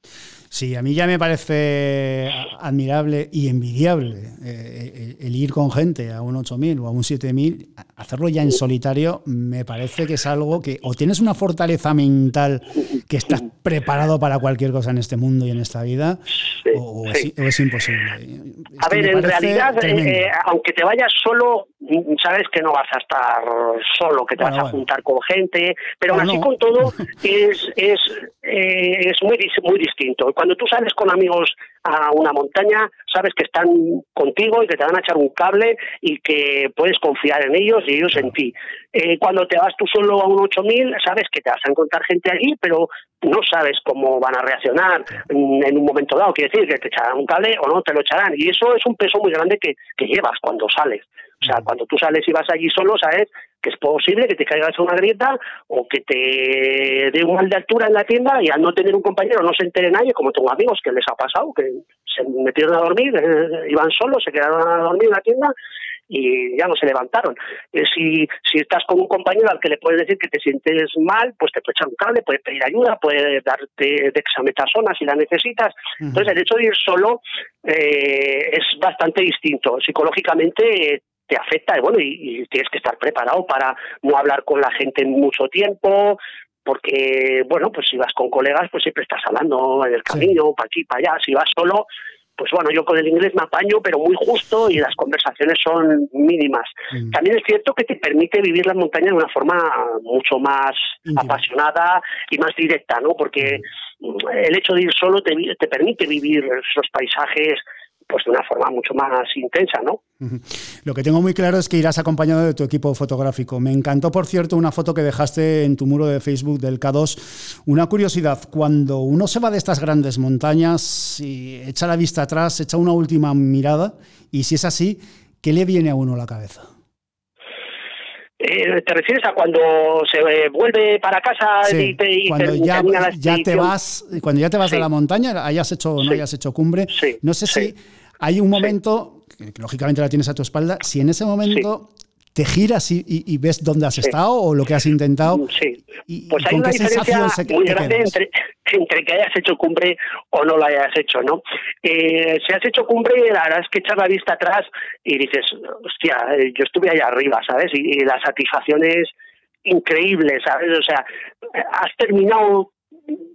Sí, a mí ya me parece admirable y envidiable eh, el, ir con gente a un 8000 o a un 7000, hacerlo ya en solitario me parece que es algo que o tienes una fortaleza mental que estás preparado para cualquier cosa en este mundo y en esta vida o, es, imposible. a ver, en realidad, eh, aunque te vayas solo, sabes que no vas a estar solo, que te vas a juntar con gente, pero aún así con todo (laughs) es, es, eh, es muy, muy distinto. Cuando tú sales con amigos a una montaña, sabes que están contigo y que te van a echar un cable y que puedes confiar en ellos y ellos en ti. Eh, cuando te vas tú solo a un 8000, sabes que te vas a encontrar gente allí, pero no sabes cómo van a reaccionar en un momento dado. Quiere decir que te echarán un cable o no te lo echarán. Y eso es un peso muy grande que, que llevas cuando sales. O sea, cuando tú sales y vas allí solo, sabes que es posible que te caigas a una grieta o que te dé un mal de altura en la tienda y al no tener un compañero no se entere nadie, como tengo amigos que les ha pasado, que se metieron a dormir, eh, iban solos, se quedaron a dormir en la tienda y ya no se levantaron. Eh, si, si estás con un compañero al que le puedes decir que te sientes mal, pues te puede echar un cable, puede pedir ayuda, puede darte dexametasona si la necesitas. Entonces, el hecho de ir solo eh, es bastante distinto. Psicológicamente te afecta y bueno, y, tienes que estar preparado para no hablar con la gente mucho tiempo, porque bueno, pues si vas con colegas, pues siempre estás hablando en el camino, para aquí, para allá, si vas solo, pues bueno, yo con el inglés me apaño, pero muy justo y las conversaciones son mínimas. Mm. También es cierto que te permite vivir la montaña de una forma mucho más apasionada y más directa, ¿no? Porque mm. el hecho de ir solo te, te permite vivir esos paisajes pues de una forma mucho más intensa, ¿no? Lo que tengo muy claro es que irás acompañado de tu equipo fotográfico. Me encantó, por cierto, una foto que dejaste en tu muro de Facebook del K2. Una curiosidad, cuando uno se va de estas grandes montañas y echa la vista atrás, echa una última mirada, y si es así, ¿qué le viene a uno a la cabeza? Eh, ¿Te refieres a cuando se vuelve para casa y, te, cuando ya, te vas cuando ya te vas a la montaña hayas hecho o no hayas hecho cumbre. No sé si hay un momento que, lógicamente la tienes a tu espalda si en ese momento te giras y, ves dónde has estado o lo que has intentado. Sí, pues hay una diferencia muy grande entre, (laughs) entre, que hayas hecho cumbre o no lo hayas hecho, ¿no? Eh, si has hecho cumbre, la verdad es que echar la vista atrás y dices, hostia, eh, yo estuve allá arriba, ¿sabes? Y, y la satisfacción es increíble, ¿sabes? O sea, has terminado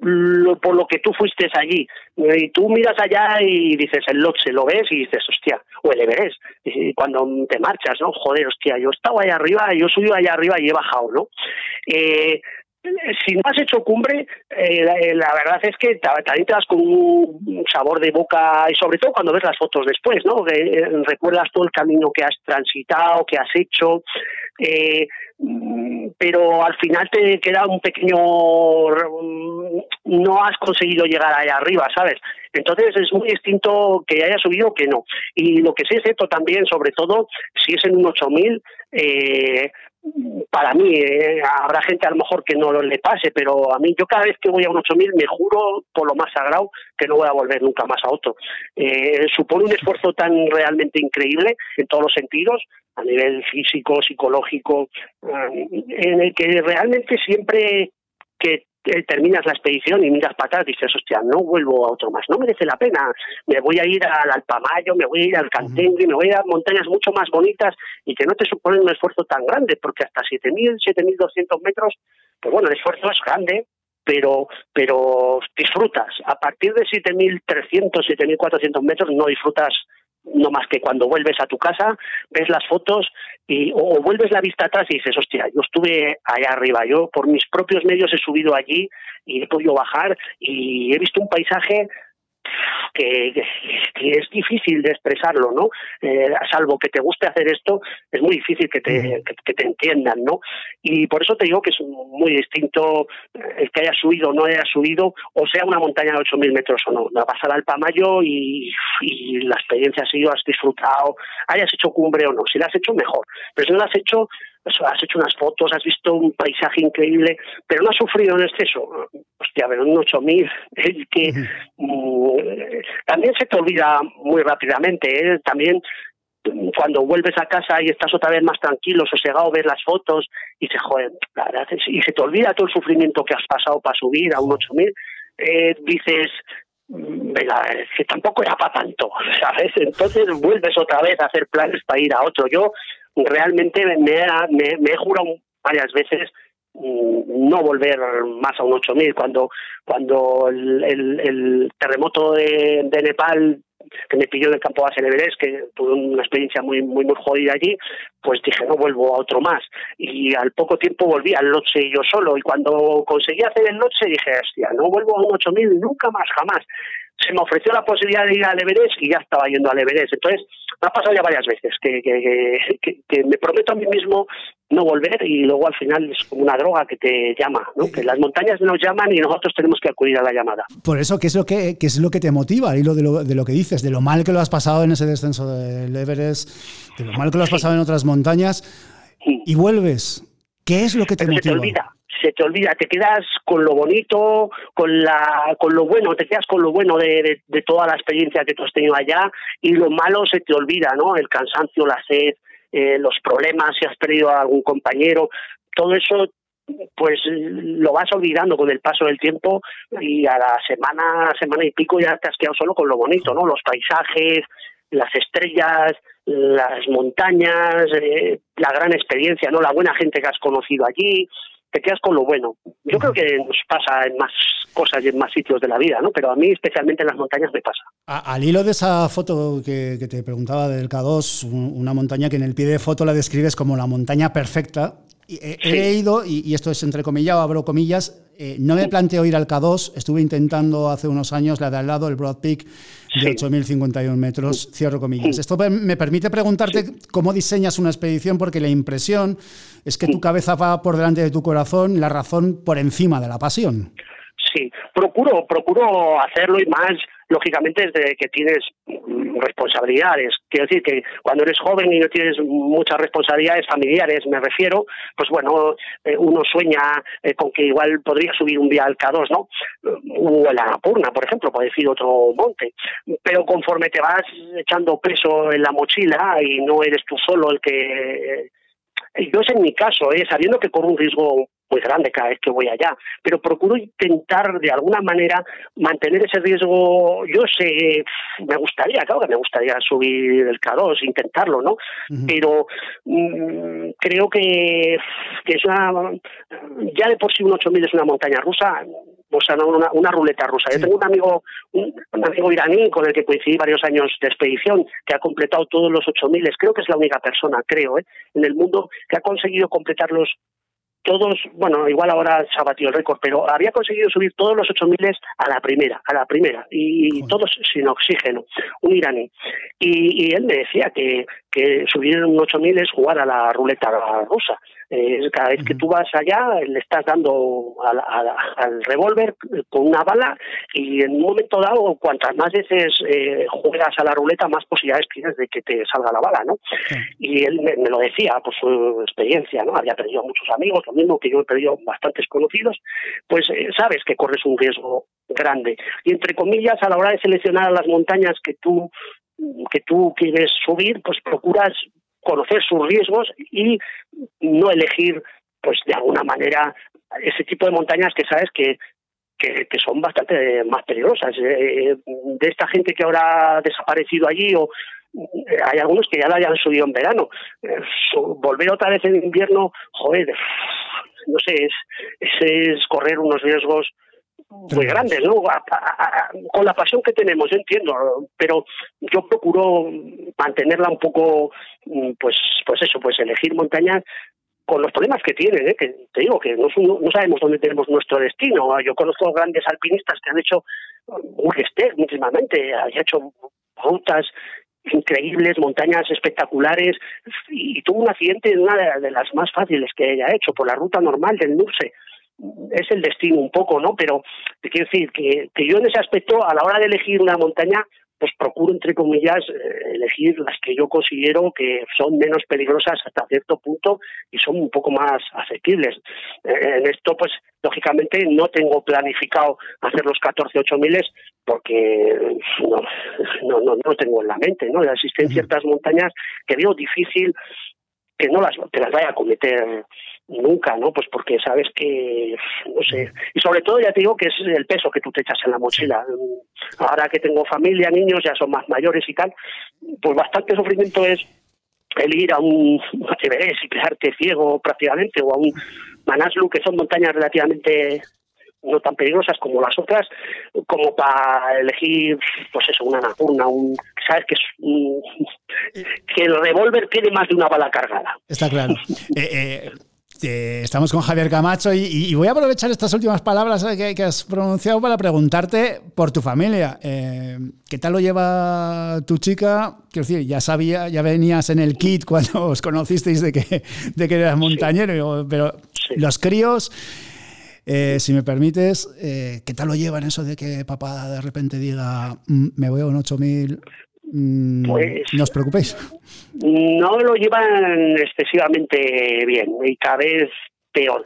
lo, por lo que tú fuiste allí. Y tú miras allá y dices el Lotse, lo ves y dices, hostia, o el Everest. Y cuando te marchas, ¿no? Joder, hostia, yo estaba allá arriba, yo subí allá arriba y he bajado, ¿no? Eh, si no has hecho cumbre, eh, la, verdad es que también te das con un sabor de boca y sobre todo cuando ves las fotos después, ¿no? Eh, recuerdas todo el camino que has transitado, que has hecho, eh, pero al final te queda un pequeño, no has conseguido llegar allá arriba, ¿sabes? Entonces es muy distinto que haya subido que no. Y lo que sí es cierto también, sobre todo, si es en un 8000, eh, para mí, eh, habrá gente a lo mejor que no le pase, pero a mí yo cada vez que voy a un 8000 me juro por lo más sagrado que no voy a volver nunca más a otro. Eh, supone un esfuerzo tan realmente increíble en todos los sentidos, a nivel físico, psicológico, eh, en el que realmente siempre que terminas la expedición y miras para atrás y dices, hostia, no vuelvo a otro más, no merece la pena, me voy a ir al Alpamayo, me voy a ir al Cantengue, me voy a a montañas mucho más bonitas y que no te suponen un esfuerzo tan grande, porque hasta 7.000, 7.200 metros, pues bueno, el esfuerzo es grande, pero pero disfrutas. A partir de 7.300, 7.400 metros no disfrutas no más que cuando vuelves a tu casa, ves las fotos y o, vuelves la vista atrás y dices, hostia, yo estuve allá arriba, yo por mis propios medios he subido allí y he podido bajar y he visto un paisaje que, es difícil de expresarlo, ¿no? Eh, salvo que te guste hacer esto, es muy difícil que te, que, te entiendan, ¿no? Y por eso te digo que es muy distinto el que haya subido o no haya subido, o sea una montaña de 8.000 metros o no. La vas al Alpamayo y, y la experiencia ha sido, has disfrutado, hayas hecho cumbre o no. Si la has hecho, mejor. Pero si no la has hecho, has hecho unas fotos, has visto un paisaje increíble, pero no has sufrido en exceso. Hostia, pero un 8000 (laughs) es que mm, también se te olvida muy rápidamente, ¿eh? también cuando vuelves a casa y estás otra vez más tranquilo, sosegado, ves las fotos y se joder, y se te olvida todo el sufrimiento que has pasado para subir a un 8000, eh, dices, mm, venga, que tampoco era para tanto, (laughs) ¿sabes? Entonces vuelves otra vez a hacer planes para ir a otro. Yo realmente me, me, me he jurado varias veces mm, no volver más a un 8000 cuando cuando el, el, terremoto de, de, Nepal que me pilló en el campo de Everest que tuve una experiencia muy muy muy jodida allí pues dije no vuelvo a otro más y al poco tiempo volví al noche yo solo y cuando conseguí hacer el noche dije hostia no vuelvo a un 8000 nunca más jamás se me ofreció la posibilidad de ir al Everest y ya estaba yendo al Everest. Entonces, me ha pasado ya varias veces que, que, me prometo a mí mismo no volver y luego al final es como una droga que te llama, ¿no? que las montañas nos llaman y nosotros tenemos que acudir a la llamada. Por eso, ¿qué es lo que, qué es lo que te motiva? Y lo de, lo de lo que dices, de lo mal que lo has pasado en ese descenso del Everest, de lo mal que lo has pasado en otras montañas, y vuelves. ¿Qué es lo que te motiva? te olvida se te olvida, te quedas con lo bonito, con la, con lo bueno, te quedas con lo bueno de, de, toda la experiencia que tú has tenido allá y lo malo se te olvida, ¿no? El cansancio, la sed, eh, los problemas, si has perdido a algún compañero, todo eso pues lo vas olvidando con el paso del tiempo y a la semana, semana y pico ya te has quedado solo con lo bonito, ¿no? Los paisajes, las estrellas, las montañas, eh, la gran experiencia, ¿no? La buena gente que has conocido allí, te quedas con lo bueno. Yo creo que nos pasa en más cosas y en más sitios de la vida, ¿no? Pero a mí, especialmente en las montañas, me pasa. al hilo de esa foto que, te preguntaba del K2, una montaña que en el pie de foto la describes como la montaña perfecta, he, leído, y, esto es entre comillas abro comillas, eh, no me planteo ir al K2, estuve intentando hace unos años la de al lado, el Broad Peak, de 8.051 metros, cierro comillas. Esto me permite preguntarte cómo diseñas una expedición, porque la impresión es que tu cabeza va por delante de tu corazón, la razón por encima de la pasión. Sí, procuro, procuro hacerlo y más lógicamente desde que tienes responsabilidades. Quiero decir que cuando eres joven y no tienes muchas responsabilidades familiares, me refiero, pues bueno, eh, uno sueña eh, con que igual podría subir un día al K2, ¿no? O el Annapurna, por ejemplo, por decir otro monte. Pero conforme te vas echando peso en la mochila y no eres tú solo el que yo es en mi caso, ¿eh? sabiendo que corro un riesgo muy grande cada vez que voy allá, pero procuro intentar de alguna manera mantener ese riesgo. Yo sé, me gustaría, claro que me gustaría subir el K2, intentarlo, ¿no? Pero mm, creo que, que es una. Ya de por sí un 8000 es una montaña rusa, o sea, una, una ruleta rusa. Yo tengo un amigo, un, amigo iraní con el que coincidí varios años de expedición, que ha completado todos los 8000, creo que es la única persona, creo, ¿eh? en el mundo que ha conseguido completar los todos, bueno, igual ahora se ha batido el récord, pero había conseguido subir todos los 8000 a la primera, a la primera, y, todos sin oxígeno, un iraní. Y, él me decía que, que subir un 8000 es jugar a la ruleta rusa. Eh, cada vez que tú vas allá, le estás dando al revólver con una bala y en un momento dado, cuantas más veces eh, juegas a la ruleta, más posibilidades tienes de que te salga la bala, ¿no? Y él me, lo decía por su experiencia, ¿no? Había perdido muchos amigos, mismo que yo he perdido bastantes conocidos, pues eh, sabes que corres un riesgo grande. Y entre comillas, a la hora de seleccionar las montañas que tú que tú quieres subir, pues procuras conocer sus riesgos y no elegir, pues de alguna manera, ese tipo de montañas que sabes que, que, son bastante más peligrosas. Eh, de esta gente que ahora ha desaparecido allí o eh, hay algunos que ya la hayan subido en verano. Eh, volver otra vez en invierno, joder, no sé, es, es correr unos riesgos muy grandes, ¿no? con la pasión que tenemos, yo entiendo, pero yo procuro mantenerla un poco, mm, pues, pues eso, pues elegir montañas con los problemas que tienen, ¿eh? que te digo que no, no, sabemos dónde tenemos nuestro destino. Yo conozco grandes alpinistas que han hecho Urgester últimamente, ha hecho rutas increíbles, montañas espectaculares, y tuvo un accidente en una de las más fáciles que haya hecho, por la ruta normal del Nurse es el destino un poco, ¿no? Pero te quiero decir que, que yo en ese aspecto, a la hora de elegir una montaña, pues procuro, entre comillas, eh, elegir las que yo considero que son menos peligrosas hasta cierto punto y son un poco más asequibles. Eh, en esto, pues, lógicamente, no tengo planificado hacer los 14 miles porque no, no, no, tengo en la mente, ¿no? Existen ciertas montañas que veo difícil que no las, te las vaya a cometer nunca, ¿no? Pues porque sabes que, no sé, y sobre todo ya te digo que es el peso que tú te echas en la mochila. Ahora que tengo familia, niños, ya son más mayores y tal, pues bastante sufrimiento es el ir a un Everest y quedarte ciego prácticamente, o a un Manaslu, que son montañas relativamente no tan peligrosas como las otras, como para elegir, pues eso, una napurna, un, sabes que es que el revólver tiene más de una bala cargada. Está claro. (laughs) eh, eh estamos con Javier Camacho y, voy a aprovechar estas últimas palabras eh, que, has pronunciado para preguntarte por tu familia. Eh, ¿Qué tal lo lleva tu chica? Quiero decir, ya sabía, ya venías en el kit cuando os conocisteis de que, de que eras montañero, pero los críos, eh, si me permites, ¿qué tal lo llevan eso de que papá de repente diga, mm, me voy a un 8000? Mm, pues, no os preocupéis. No lo llevan excesivamente bien y cada vez peor.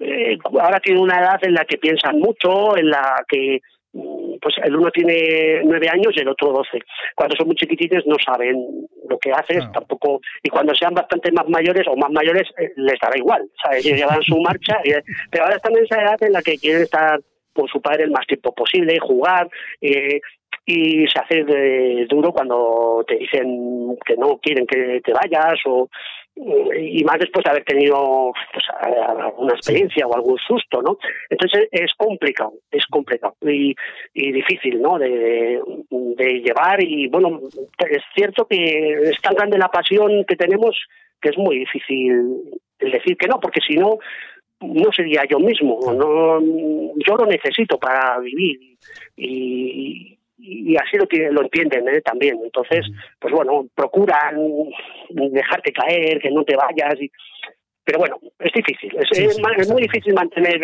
Eh, ahora tiene una edad en la que piensan mucho, en la que pues el uno tiene nueve años y el otro doce. Cuando son muy chiquitines no saben lo que haces tampoco, y cuando sean bastante más mayores o más mayores eh, les dará igual, ¿sabes? Ellos llevan su marcha, pero ahora están en esa edad en la que quieren estar con su padre el más tiempo posible, jugar, eh, y se hace duro cuando te dicen que no quieren que te vayas o y más después de haber tenido pues, alguna experiencia o algún susto, ¿no? Entonces es complicado, es complicado y, y difícil, ¿no? De, de, llevar y bueno, es cierto que es tan grande la pasión que tenemos que es muy difícil el decir que no, porque si no no sería yo mismo, no yo lo necesito para vivir y, y así lo, lo entienden ¿eh? también. Entonces, pues bueno, procuran dejarte caer, que no te vayas. Y... Pero bueno, es difícil, es, muy difícil mantener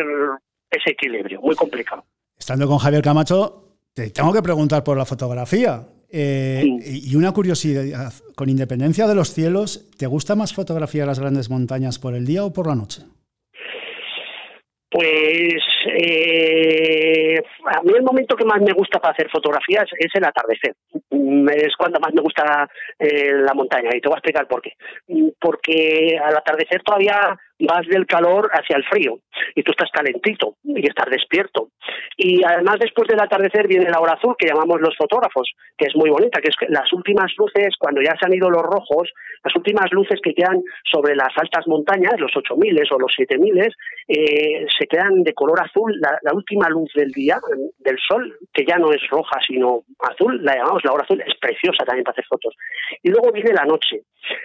ese equilibrio, muy complicado. Estando con Javier Camacho, te tengo que preguntar por la fotografía. Eh, y una curiosidad, con independencia de los cielos, ¿te gusta más fotografiar las grandes montañas por el día o por la noche? Pues eh, a mí el momento que más me gusta para hacer fotografías es el atardecer. Mm, es cuando más me gusta eh, la montaña y te voy a explicar por qué. Mm, porque al atardecer todavía vas del calor hacia el frío y tú estás calentito y estás despierto. Y además después del atardecer viene la hora azul que llamamos los fotógrafos, que es muy bonita, que es las últimas luces, cuando ya se han ido los rojos, las últimas luces que quedan sobre las altas montañas, los 8000 o los 7000, eh, se quedan de color azul, la, última luz del día, del sol, que ya no es roja sino azul, la llamamos la hora azul, es preciosa también para hacer fotos. Y luego viene la noche,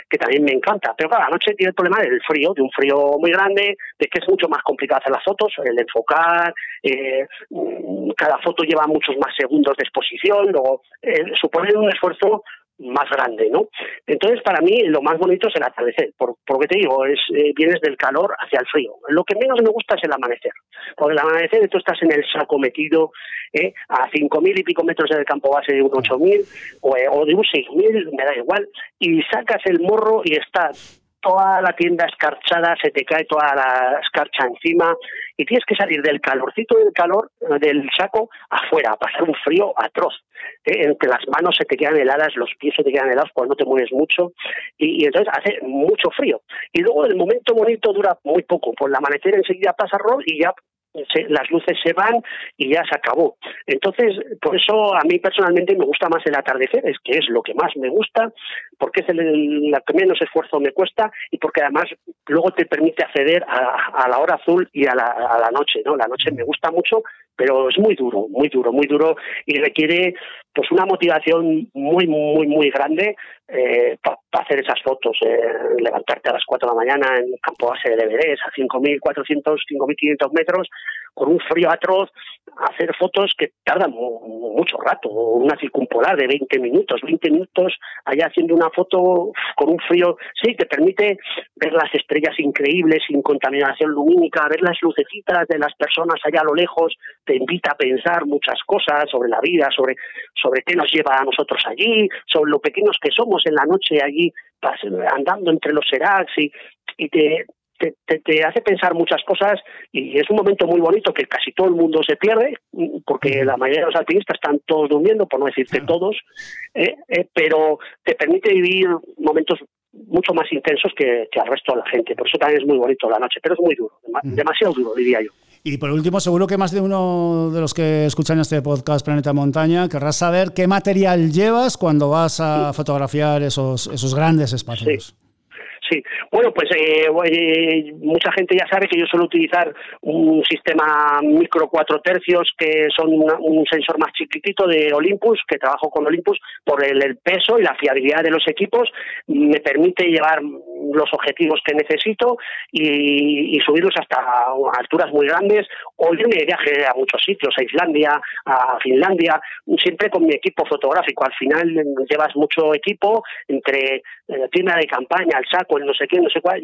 que también me encanta. Pero claro, la noche tiene el problema del frío, de un frío muy grande, de que es mucho más complicado hacer las fotos, el enfocar, eh, mm, cada foto lleva muchos más segundos de exposición, luego eh, supone un esfuerzo más grande, ¿no? Entonces, para mí, lo más bonito es el atardecer, por, porque te digo, es eh, vienes del calor hacia el frío. Lo que menos me gusta es el amanecer, porque el amanecer tú estás en el saco metido ¿eh? a cinco mil y pico metros del campo base de un ocho mil o, eh, o de un seis mil, me da igual, y sacas el morro y estás toda la tienda escarchada, se te cae toda la escarcha encima y tienes que salir del calorcito del calor del saco afuera, a pasar un frío atroz. ¿eh? Entre las manos se te quedan heladas, los pies se te quedan helados cuando no te mueves mucho y, entonces hace mucho frío. Y luego el momento bonito dura muy poco, por el amanecer enseguida pasa rol y ya las luces se van y ya se acabó. Entonces, por eso a mí personalmente me gusta más el atardecer, es que es lo que más me gusta, porque es el, que menos esfuerzo me cuesta y porque además luego te permite acceder a, la hora azul y a la, a la noche, ¿no? La noche me gusta mucho, pero es muy duro, muy duro, muy duro y requiere pues una motivación muy, muy, muy grande eh, para hacer esas fotos, eh, levantarte a las 4 de la mañana en campo base de Everest a 5.400, 5.500 metros, con un frío atroz, hacer fotos que tardan mucho rato, una circumpolar de 20 minutos, 20 minutos allá haciendo una foto con un frío, sí, te permite ver las estrellas increíbles sin contaminación lumínica, ver las lucecitas de las personas allá a lo lejos, te invita a pensar muchas cosas sobre la vida, sobre, sobre qué nos lleva a nosotros allí, sobre lo pequeños que somos en la noche allí andando entre los seracs y, y te, te, hace pensar muchas cosas y es un momento muy bonito que casi todo el mundo se pierde porque la mayoría de los alpinistas están todos durmiendo, por no decirte todos, eh, eh, pero te permite vivir momentos mucho más intensos que, que, al resto de la gente. Por eso también es muy bonito la noche, pero es muy duro, demasiado duro, diría yo. Y por último, seguro que más de uno de los que escuchan este podcast Planeta Montaña querrás saber qué material llevas cuando vas a fotografiar esos, esos grandes espacios. Sí, bueno, pues eh, eh, mucha gente ya sabe que yo suelo utilizar un sistema micro cuatro tercios que son un sensor más chiquitito de Olympus, que trabajo con Olympus por el, peso y la fiabilidad de los equipos, me permite llevar los objetivos que necesito y, subirlos hasta alturas muy grandes o irme de viaje a muchos sitios, a Islandia, a Finlandia, siempre con mi equipo fotográfico. Al final llevas mucho equipo entre eh, tienda de campaña, el saco, el no sé qué, no sé cuál,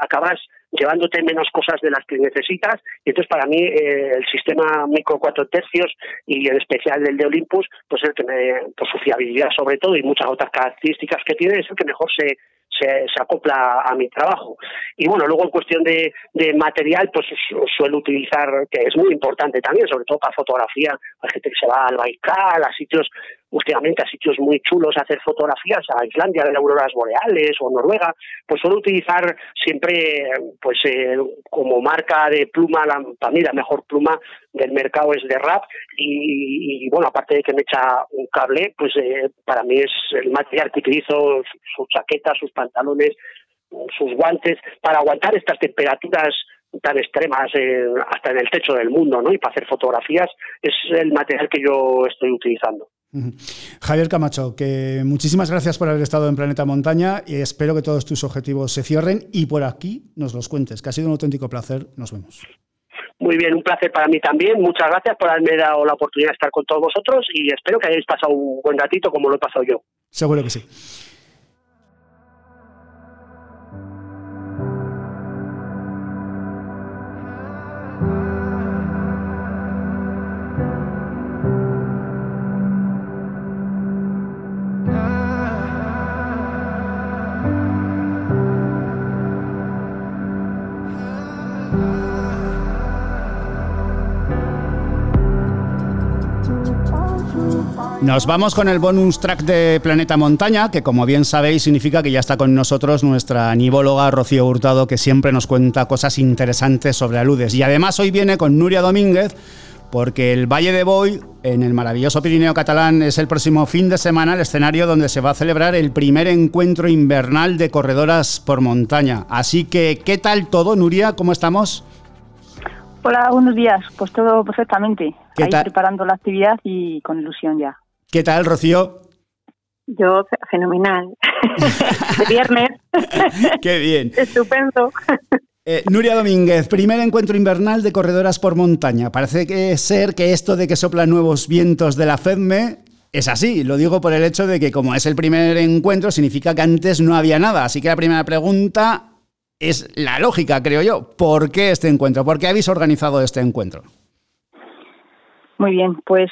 acabas llevándote menos cosas de las que necesitas. Y entonces, para mí, eh, el sistema micro cuatro tercios y en especial el de Olympus, pues el que me, por su fiabilidad sobre todo y muchas otras características que tiene, es el que mejor se, se, acopla a mi trabajo. Y bueno, luego en cuestión de, de material, pues suelo utilizar, que es muy importante también, sobre todo para fotografía, la gente que se va al Baikal, a sitios últimamente a sitios muy chulos a hacer fotografías, a Islandia de las auroras boreales o Noruega, pues suelo utilizar siempre pues eh, como marca de pluma, la, para mí la mejor pluma del mercado es de rap y, bueno, aparte de que me echa un cable, pues eh, para mí es el material que utilizo, sus chaquetas, sus pantalones, sus guantes, para aguantar estas temperaturas tan extremas eh, hasta en el techo del mundo, ¿no? Y para hacer fotografías es el material que yo estoy utilizando. Javier Camacho, que muchísimas gracias por haber estado en Planeta Montaña y espero que todos tus objetivos se cierren y por aquí nos los cuentes, que ha sido un auténtico placer. Nos vemos. Muy bien, un placer para mí también. Muchas gracias por haberme dado la oportunidad de estar con todos vosotros y espero que hayáis pasado un buen ratito como lo he pasado yo. Seguro que sí. Nos vamos con el bonus track de Planeta Montaña, que como bien sabéis significa que ya está con nosotros nuestra nivóloga Rocío Hurtado, que siempre nos cuenta cosas interesantes sobre aludes. Y además hoy viene con Nuria Domínguez, porque el Valle de Boy, en el maravilloso Pirineo catalán, es el próximo fin de semana el escenario donde se va a celebrar el primer encuentro invernal de corredoras por montaña. Así que, ¿qué tal todo, Nuria? ¿Cómo estamos? Hola, buenos días. Pues todo perfectamente. Ahí preparando la actividad y con ilusión ya. ¿Qué tal, Rocío? Yo, fenomenal. (laughs) de viernes, Qué bien. Estupendo. Eh, Nuria Domínguez, primer encuentro invernal de corredoras por montaña. Parece que ser que esto de que soplan nuevos vientos de la FEDME es así. Lo digo por el hecho de que como es el primer encuentro, significa que antes no había nada. Así que la primera pregunta es la lógica, creo yo. ¿Por qué este encuentro? ¿Por qué habéis organizado este encuentro? Muy bien, pues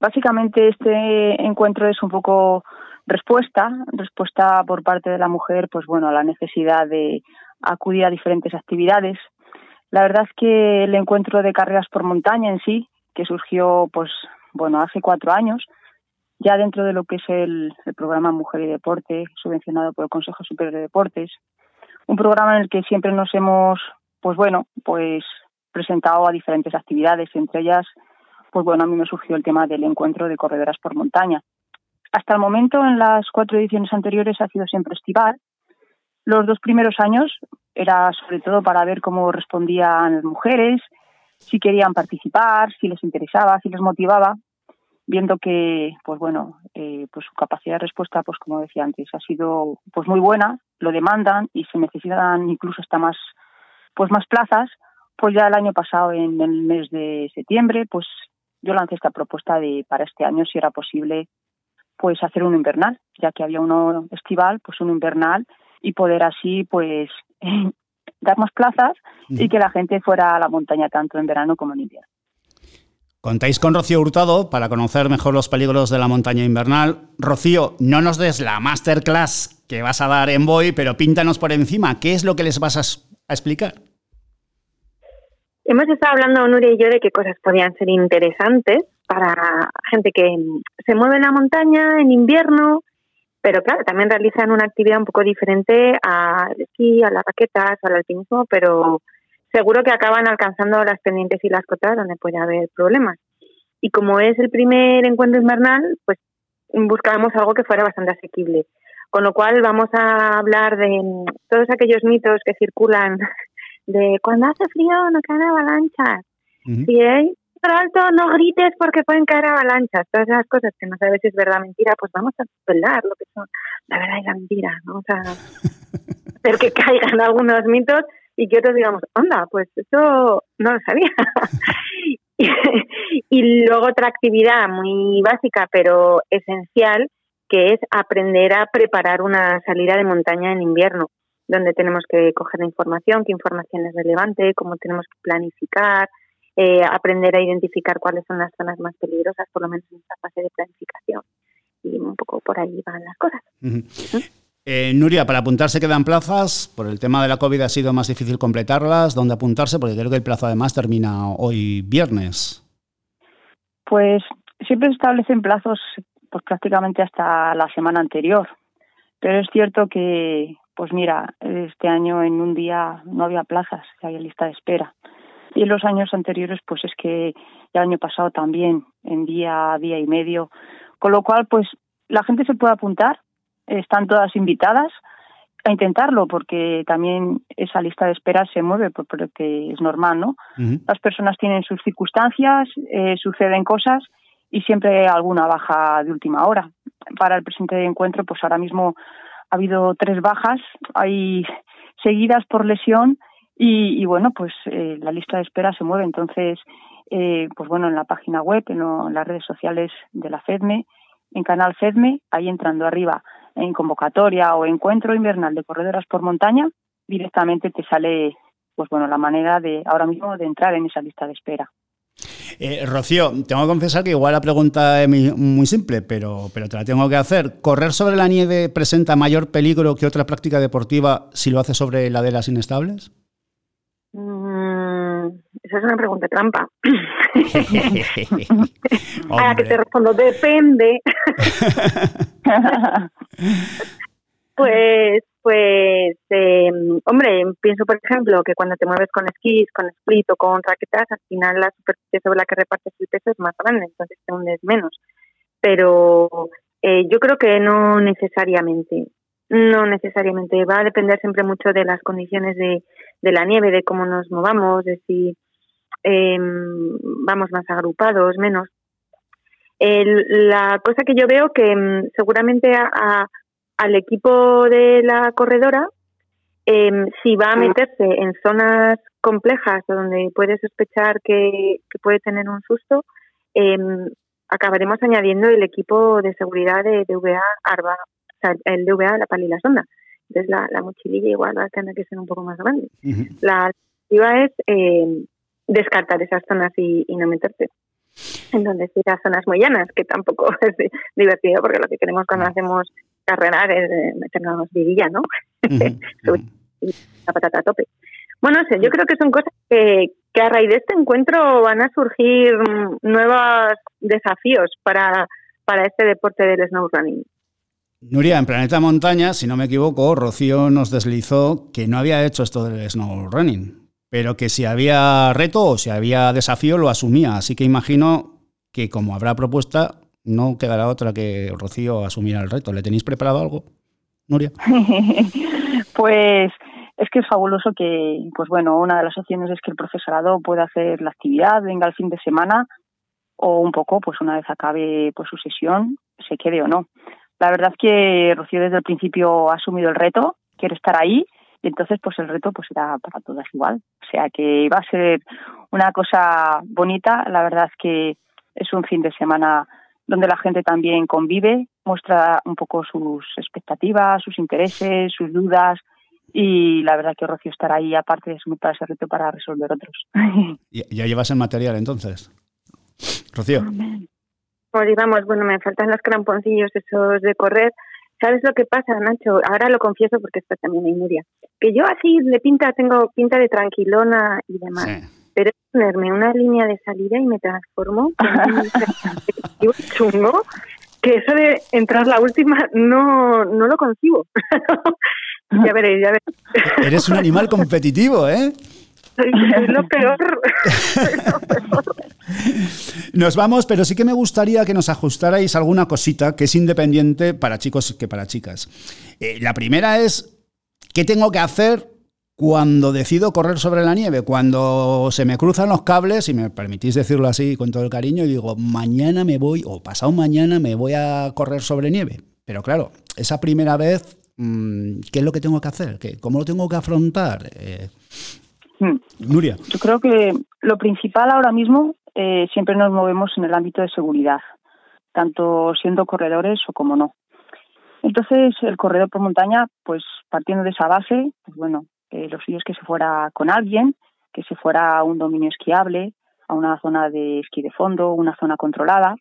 básicamente este encuentro es un poco respuesta, respuesta por parte de la mujer, pues bueno, a la necesidad de acudir a diferentes actividades. La verdad es que el encuentro de carreras por montaña en sí, que surgió pues bueno hace cuatro años, ya dentro de lo que es el, programa Mujer y Deporte, subvencionado por el Consejo Superior de Deportes, un programa en el que siempre nos hemos, pues bueno, pues presentado a diferentes actividades, entre ellas, pues bueno, a mí me surgió el tema del encuentro de corredoras por montaña. Hasta el momento, en las cuatro ediciones anteriores, ha sido siempre estival. Los dos primeros años era sobre todo para ver cómo respondían las mujeres, si querían participar, si les interesaba, si les motivaba, viendo que, pues bueno, eh, pues su capacidad de respuesta, pues como decía antes, ha sido pues muy buena, lo demandan y se necesitan incluso hasta más, pues más plazas, pues ya el año pasado, en el mes de septiembre, pues yo lancé esta propuesta de para este año, si era posible, pues hacer un invernal, ya que había uno estival, pues un invernal y poder así, pues (laughs) dar más plazas y que la gente fuera a la montaña tanto en verano como en invierno. Contáis con Rocío Hurtado para conocer mejor los peligros de la montaña invernal. Rocío, no nos des la masterclass que vas a dar en Boy, pero píntanos por encima. ¿Qué es lo que les vas a, explicar? Hemos estado hablando, Nuria y yo, de qué cosas podían ser interesantes para gente que se mueve en la montaña en invierno, pero claro, también realizan una actividad un poco diferente al esquí, a las raquetas, al alpinismo, pero seguro que acaban alcanzando las pendientes y las cotas donde puede haber problemas. Y como es el primer encuentro invernal, pues buscábamos algo que fuera bastante asequible. Con lo cual vamos a hablar de todos aquellos mitos que circulan de cuando hace frío no caen avalanchas. Si hay alto no grites porque pueden caer avalanchas. Todas esas cosas que no sabes si es verdad o mentira, pues vamos a desvelar lo que son la verdad y la mentira. O sea, (laughs) hacer que caigan algunos mitos y que otros digamos, anda, pues eso no lo sabía. (laughs) y luego otra actividad muy básica pero esencial que es aprender a preparar una salida de montaña en invierno, donde tenemos que coger la información, qué información es relevante, cómo tenemos que planificar, eh, aprender a identificar cuáles son las zonas más peligrosas, por lo menos en esta fase de planificación. Y un poco por ahí van las cosas. Eh, Nuria, para apuntarse quedan plazas. Por el tema de la COVID ha sido más difícil completarlas. ¿Dónde apuntarse? Porque creo que el plazo además termina hoy viernes. Pues siempre se establecen plazos pues prácticamente hasta la semana anterior. Pero es cierto que, pues mira, este año en un día no había plazas, había lista de espera. Y en los años anteriores, pues es que el año pasado también, en día, día y medio. Con lo cual, pues la gente se puede apuntar, están todas invitadas a intentarlo porque también esa lista de espera se mueve porque es normal, ¿no? Las personas tienen sus circunstancias, eh, suceden cosas y siempre hay alguna baja de última hora. Para el presente encuentro, pues ahora mismo ha habido tres bajas, hay seguidas por lesión y, bueno, pues eh, la lista de espera se mueve. Entonces, eh, pues bueno, en la página web, en, en, las redes sociales de la FEDME, en Canal FEDME, ahí entrando arriba en convocatoria o encuentro invernal de corredoras por montaña, directamente te sale pues bueno, la manera de ahora mismo de entrar en esa lista de espera. Eh, Rocío, tengo que confesar que igual la pregunta es muy, simple, pero, pero te la tengo que hacer. ¿Correr sobre la nieve presenta mayor peligro que otra práctica deportiva si lo hace sobre laderas inestables? Mm, esa es una pregunta trampa. (laughs) A que te respondo, depende. (laughs) (laughs) pues, pues, eh, hombre, pienso, por ejemplo, que cuando te mueves con esquís, con split o con raquetas, al final la superficie sobre la que repartes el peso es más grande, entonces te hundes menos. Pero eh, yo creo que no necesariamente. No necesariamente. Va a depender siempre mucho de las condiciones de, la nieve, de cómo nos movamos, de si eh, vamos más agrupados, menos. la cosa que yo veo que mm, seguramente a, al equipo de la corredora Em, si va a meterse en zonas complejas donde puede sospechar que, puede tener un susto, em, acabaremos añadiendo el equipo de seguridad de DVA ARBA, o sea, el DVA, la pala y la sonda. Entonces la, la mochililla igual va a tener que ser un poco más grande. La alternativa es eh, descartar esas zonas y, no meterte en donde las zonas muy llanas, que tampoco (laughs) es divertido porque lo que queremos cuando hacemos carreras es meternos vidilla, ¿no? (laughs) la patata a tope. Bueno, sé, yo creo que son cosas que, que a raíz de este encuentro van a surgir nuevos desafíos para, para este deporte del snow running. Nuria, en Planeta Montaña, si no me equivoco, Rocío nos deslizó que no había hecho esto del snow running, pero que si había reto o si había desafío lo asumía. Así que imagino que como habrá propuesta, no quedará otra que Rocío asumiera el reto. ¿Le tenéis preparado algo, Nuria? (laughs) pues es que es fabuloso que, pues bueno, una de las opciones es que el profesorado pueda hacer la actividad, venga el fin de semana o un poco, pues una vez acabe pues su sesión, se quede o no. La verdad es que Rocío desde el principio ha asumido el reto, quiere estar ahí y entonces pues el reto pues era para todas igual. O sea que va a ser una cosa bonita, la verdad es que es un fin de semana donde la gente también convive, muestra un poco sus expectativas, sus intereses, sus dudas y la verdad que Rocío estará ahí aparte de para ese reto para resolver otros. (laughs) ¿Ya llevas el material entonces? Rocío. Pues digamos, bueno, me faltan los cramponcillos esos de correr. ¿Sabes lo que pasa, Nacho? Ahora lo confieso porque está también en Nuria. Que yo así de pinta tengo pinta de tranquilona y demás. Pero es ponerme una línea de salida y me transformo en un (laughs) chungo que eso de entrar la última no, no lo concibo. (laughs) ya veréis, ya veréis. Eres un animal competitivo, ¿eh? Es (laughs) lo peor. Nos vamos, pero sí que me gustaría que nos ajustarais alguna cosita que es independiente para chicos que para chicas. Eh, la primera es, ¿qué tengo que hacer cuando decido correr sobre la nieve? Cuando se me cruzan los cables, y me permitís decirlo así con todo el cariño, y digo, mañana me voy, o pasado mañana me voy a correr sobre nieve. Pero claro, esa primera vez, mm, ¿qué es lo que tengo que hacer? ¿Cómo lo tengo que afrontar? Eh, Hmm. Nuria. Yo creo que lo principal ahora mismo eh, siempre nos movemos en el ámbito de seguridad, tanto siendo corredores o como no. Entonces, el corredor por montaña, pues partiendo de esa base, pues bueno, eh, lo que se fuera con alguien, que se fuera a un dominio esquiable, a una zona de esquí de fondo, una zona controlada,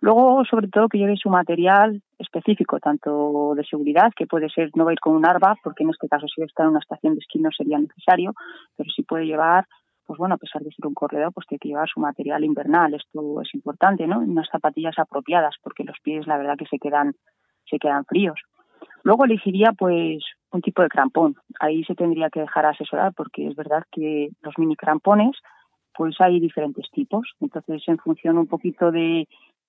Luego, sobre todo, que lleve su material específico, tanto de seguridad, que puede ser, no va a ir con un arba, porque en este caso si está en una estación de esquí no sería necesario, pero sí puede llevar, pues bueno, a pesar de ser un corredor, pues tiene que llevar su material invernal, esto es importante, ¿no? Unas zapatillas apropiadas, porque los pies, la verdad, que se quedan, se quedan fríos. Luego elegiría, pues, un tipo de crampón. Ahí se tendría que dejar asesorar, porque es verdad que los mini crampones, pues hay diferentes tipos. Entonces, en función un poquito de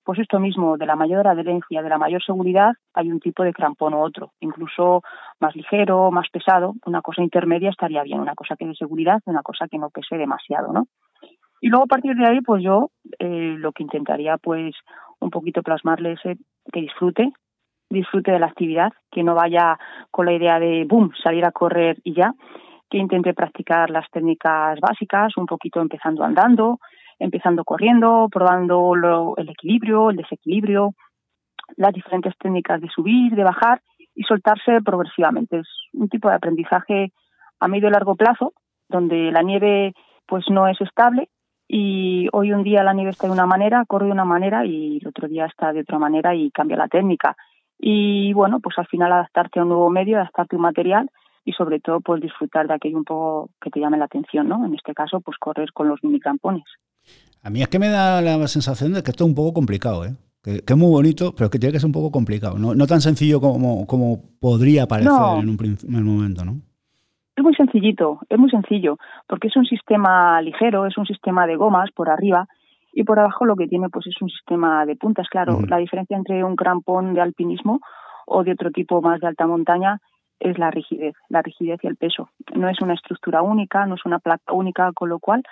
pues esto mismo, de la mayor adherencia, de la mayor seguridad, hay un tipo de crampón u otro, incluso más ligero, más pesado, una cosa intermedia estaría bien, una cosa que de seguridad, una cosa que no pese demasiado, ¿no? Y luego a partir de ahí, pues yo eh, lo que intentaría, pues un poquito plasmarle ese que disfrute, disfrute de la actividad, que no vaya con la idea de, boom, salir a correr y ya, que intente practicar las técnicas básicas, un poquito empezando andando, empezando corriendo, probando el equilibrio, el desequilibrio, las diferentes técnicas de subir, de bajar y soltarse progresivamente. Es un tipo de aprendizaje a medio y largo plazo, donde la nieve pues no es estable y hoy un día la nieve está de una manera, corre de una manera y el otro día está de otra manera y cambia la técnica. Y bueno, pues al final adaptarte a un nuevo medio, adaptarte a un material y sobre todo pues disfrutar de aquello un poco que te llame la atención, ¿no? En este caso, pues correr con los mini crampones. A mí es que me da la sensación de que esto es un poco complicado, ¿eh? Que, es muy bonito, pero que tiene que ser un poco complicado, no, no tan sencillo como, como podría parecer en, un, en momento, ¿no? Es muy sencillito, es muy sencillo, porque es un sistema ligero, es un sistema de gomas por arriba y por abajo lo que tiene pues es un sistema de puntas. Claro, la diferencia entre un crampón de alpinismo o de otro tipo más de alta montaña es la rigidez, la rigidez y el peso. No es una estructura única, no es una placa única, con lo cual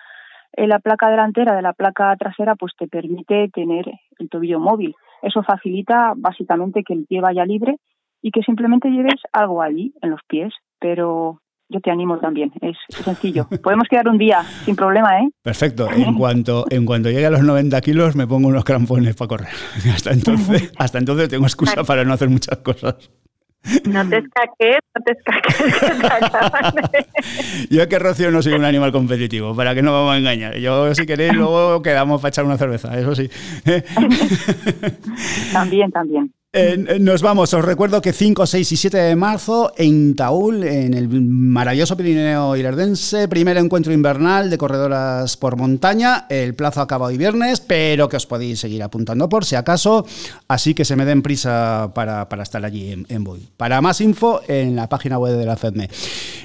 eh, la placa delantera de la placa trasera pues te permite tener el tobillo móvil. Eso facilita básicamente que el pie vaya libre y que simplemente lleves algo allí en los pies, pero yo te animo también. Es sencillo. (laughs) Podemos quedar un día sin problema, ¿eh? Perfecto. (laughs) En cuanto, en cuanto llegue a los 90 kilos, me pongo unos crampones para correr. (laughs) Hasta entonces, hasta entonces tengo excusa para no hacer muchas cosas. No te escaques, no te escaques. Yo que Rocío no soy un animal competitivo, para que no vamos a engañar. Yo, si queréis, luego quedamos para echar una cerveza, eso sí. también, también. Eh, nos vamos, os recuerdo que 5, 6 y 7 de marzo en Taúl, en el maravilloso Pirineo Irardense, primer encuentro invernal de corredoras por montaña. El plazo acaba hoy viernes, pero que os podéis seguir apuntando por si acaso, así que se me den prisa para, estar allí en, en Para más info, en la página web de la FEDME.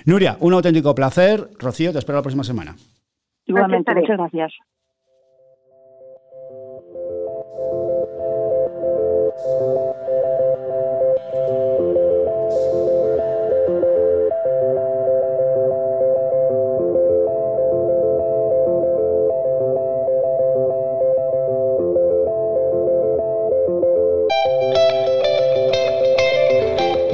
Nuria, un auténtico placer. Rocío, te espero la próxima semana. Igualmente, muchas gracias.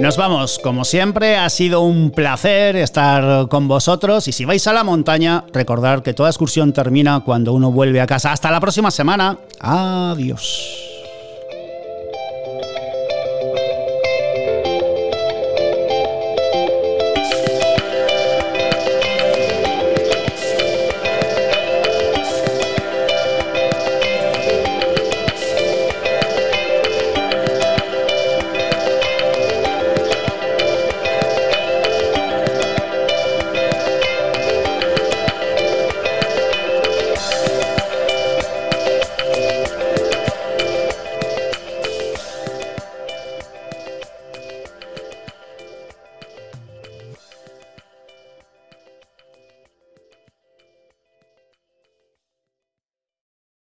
Nos vamos, como siempre, ha sido un placer estar con vosotros y si vais a la montaña, recordad que toda excursión termina cuando uno vuelve a casa. Hasta la próxima semana. Adiós.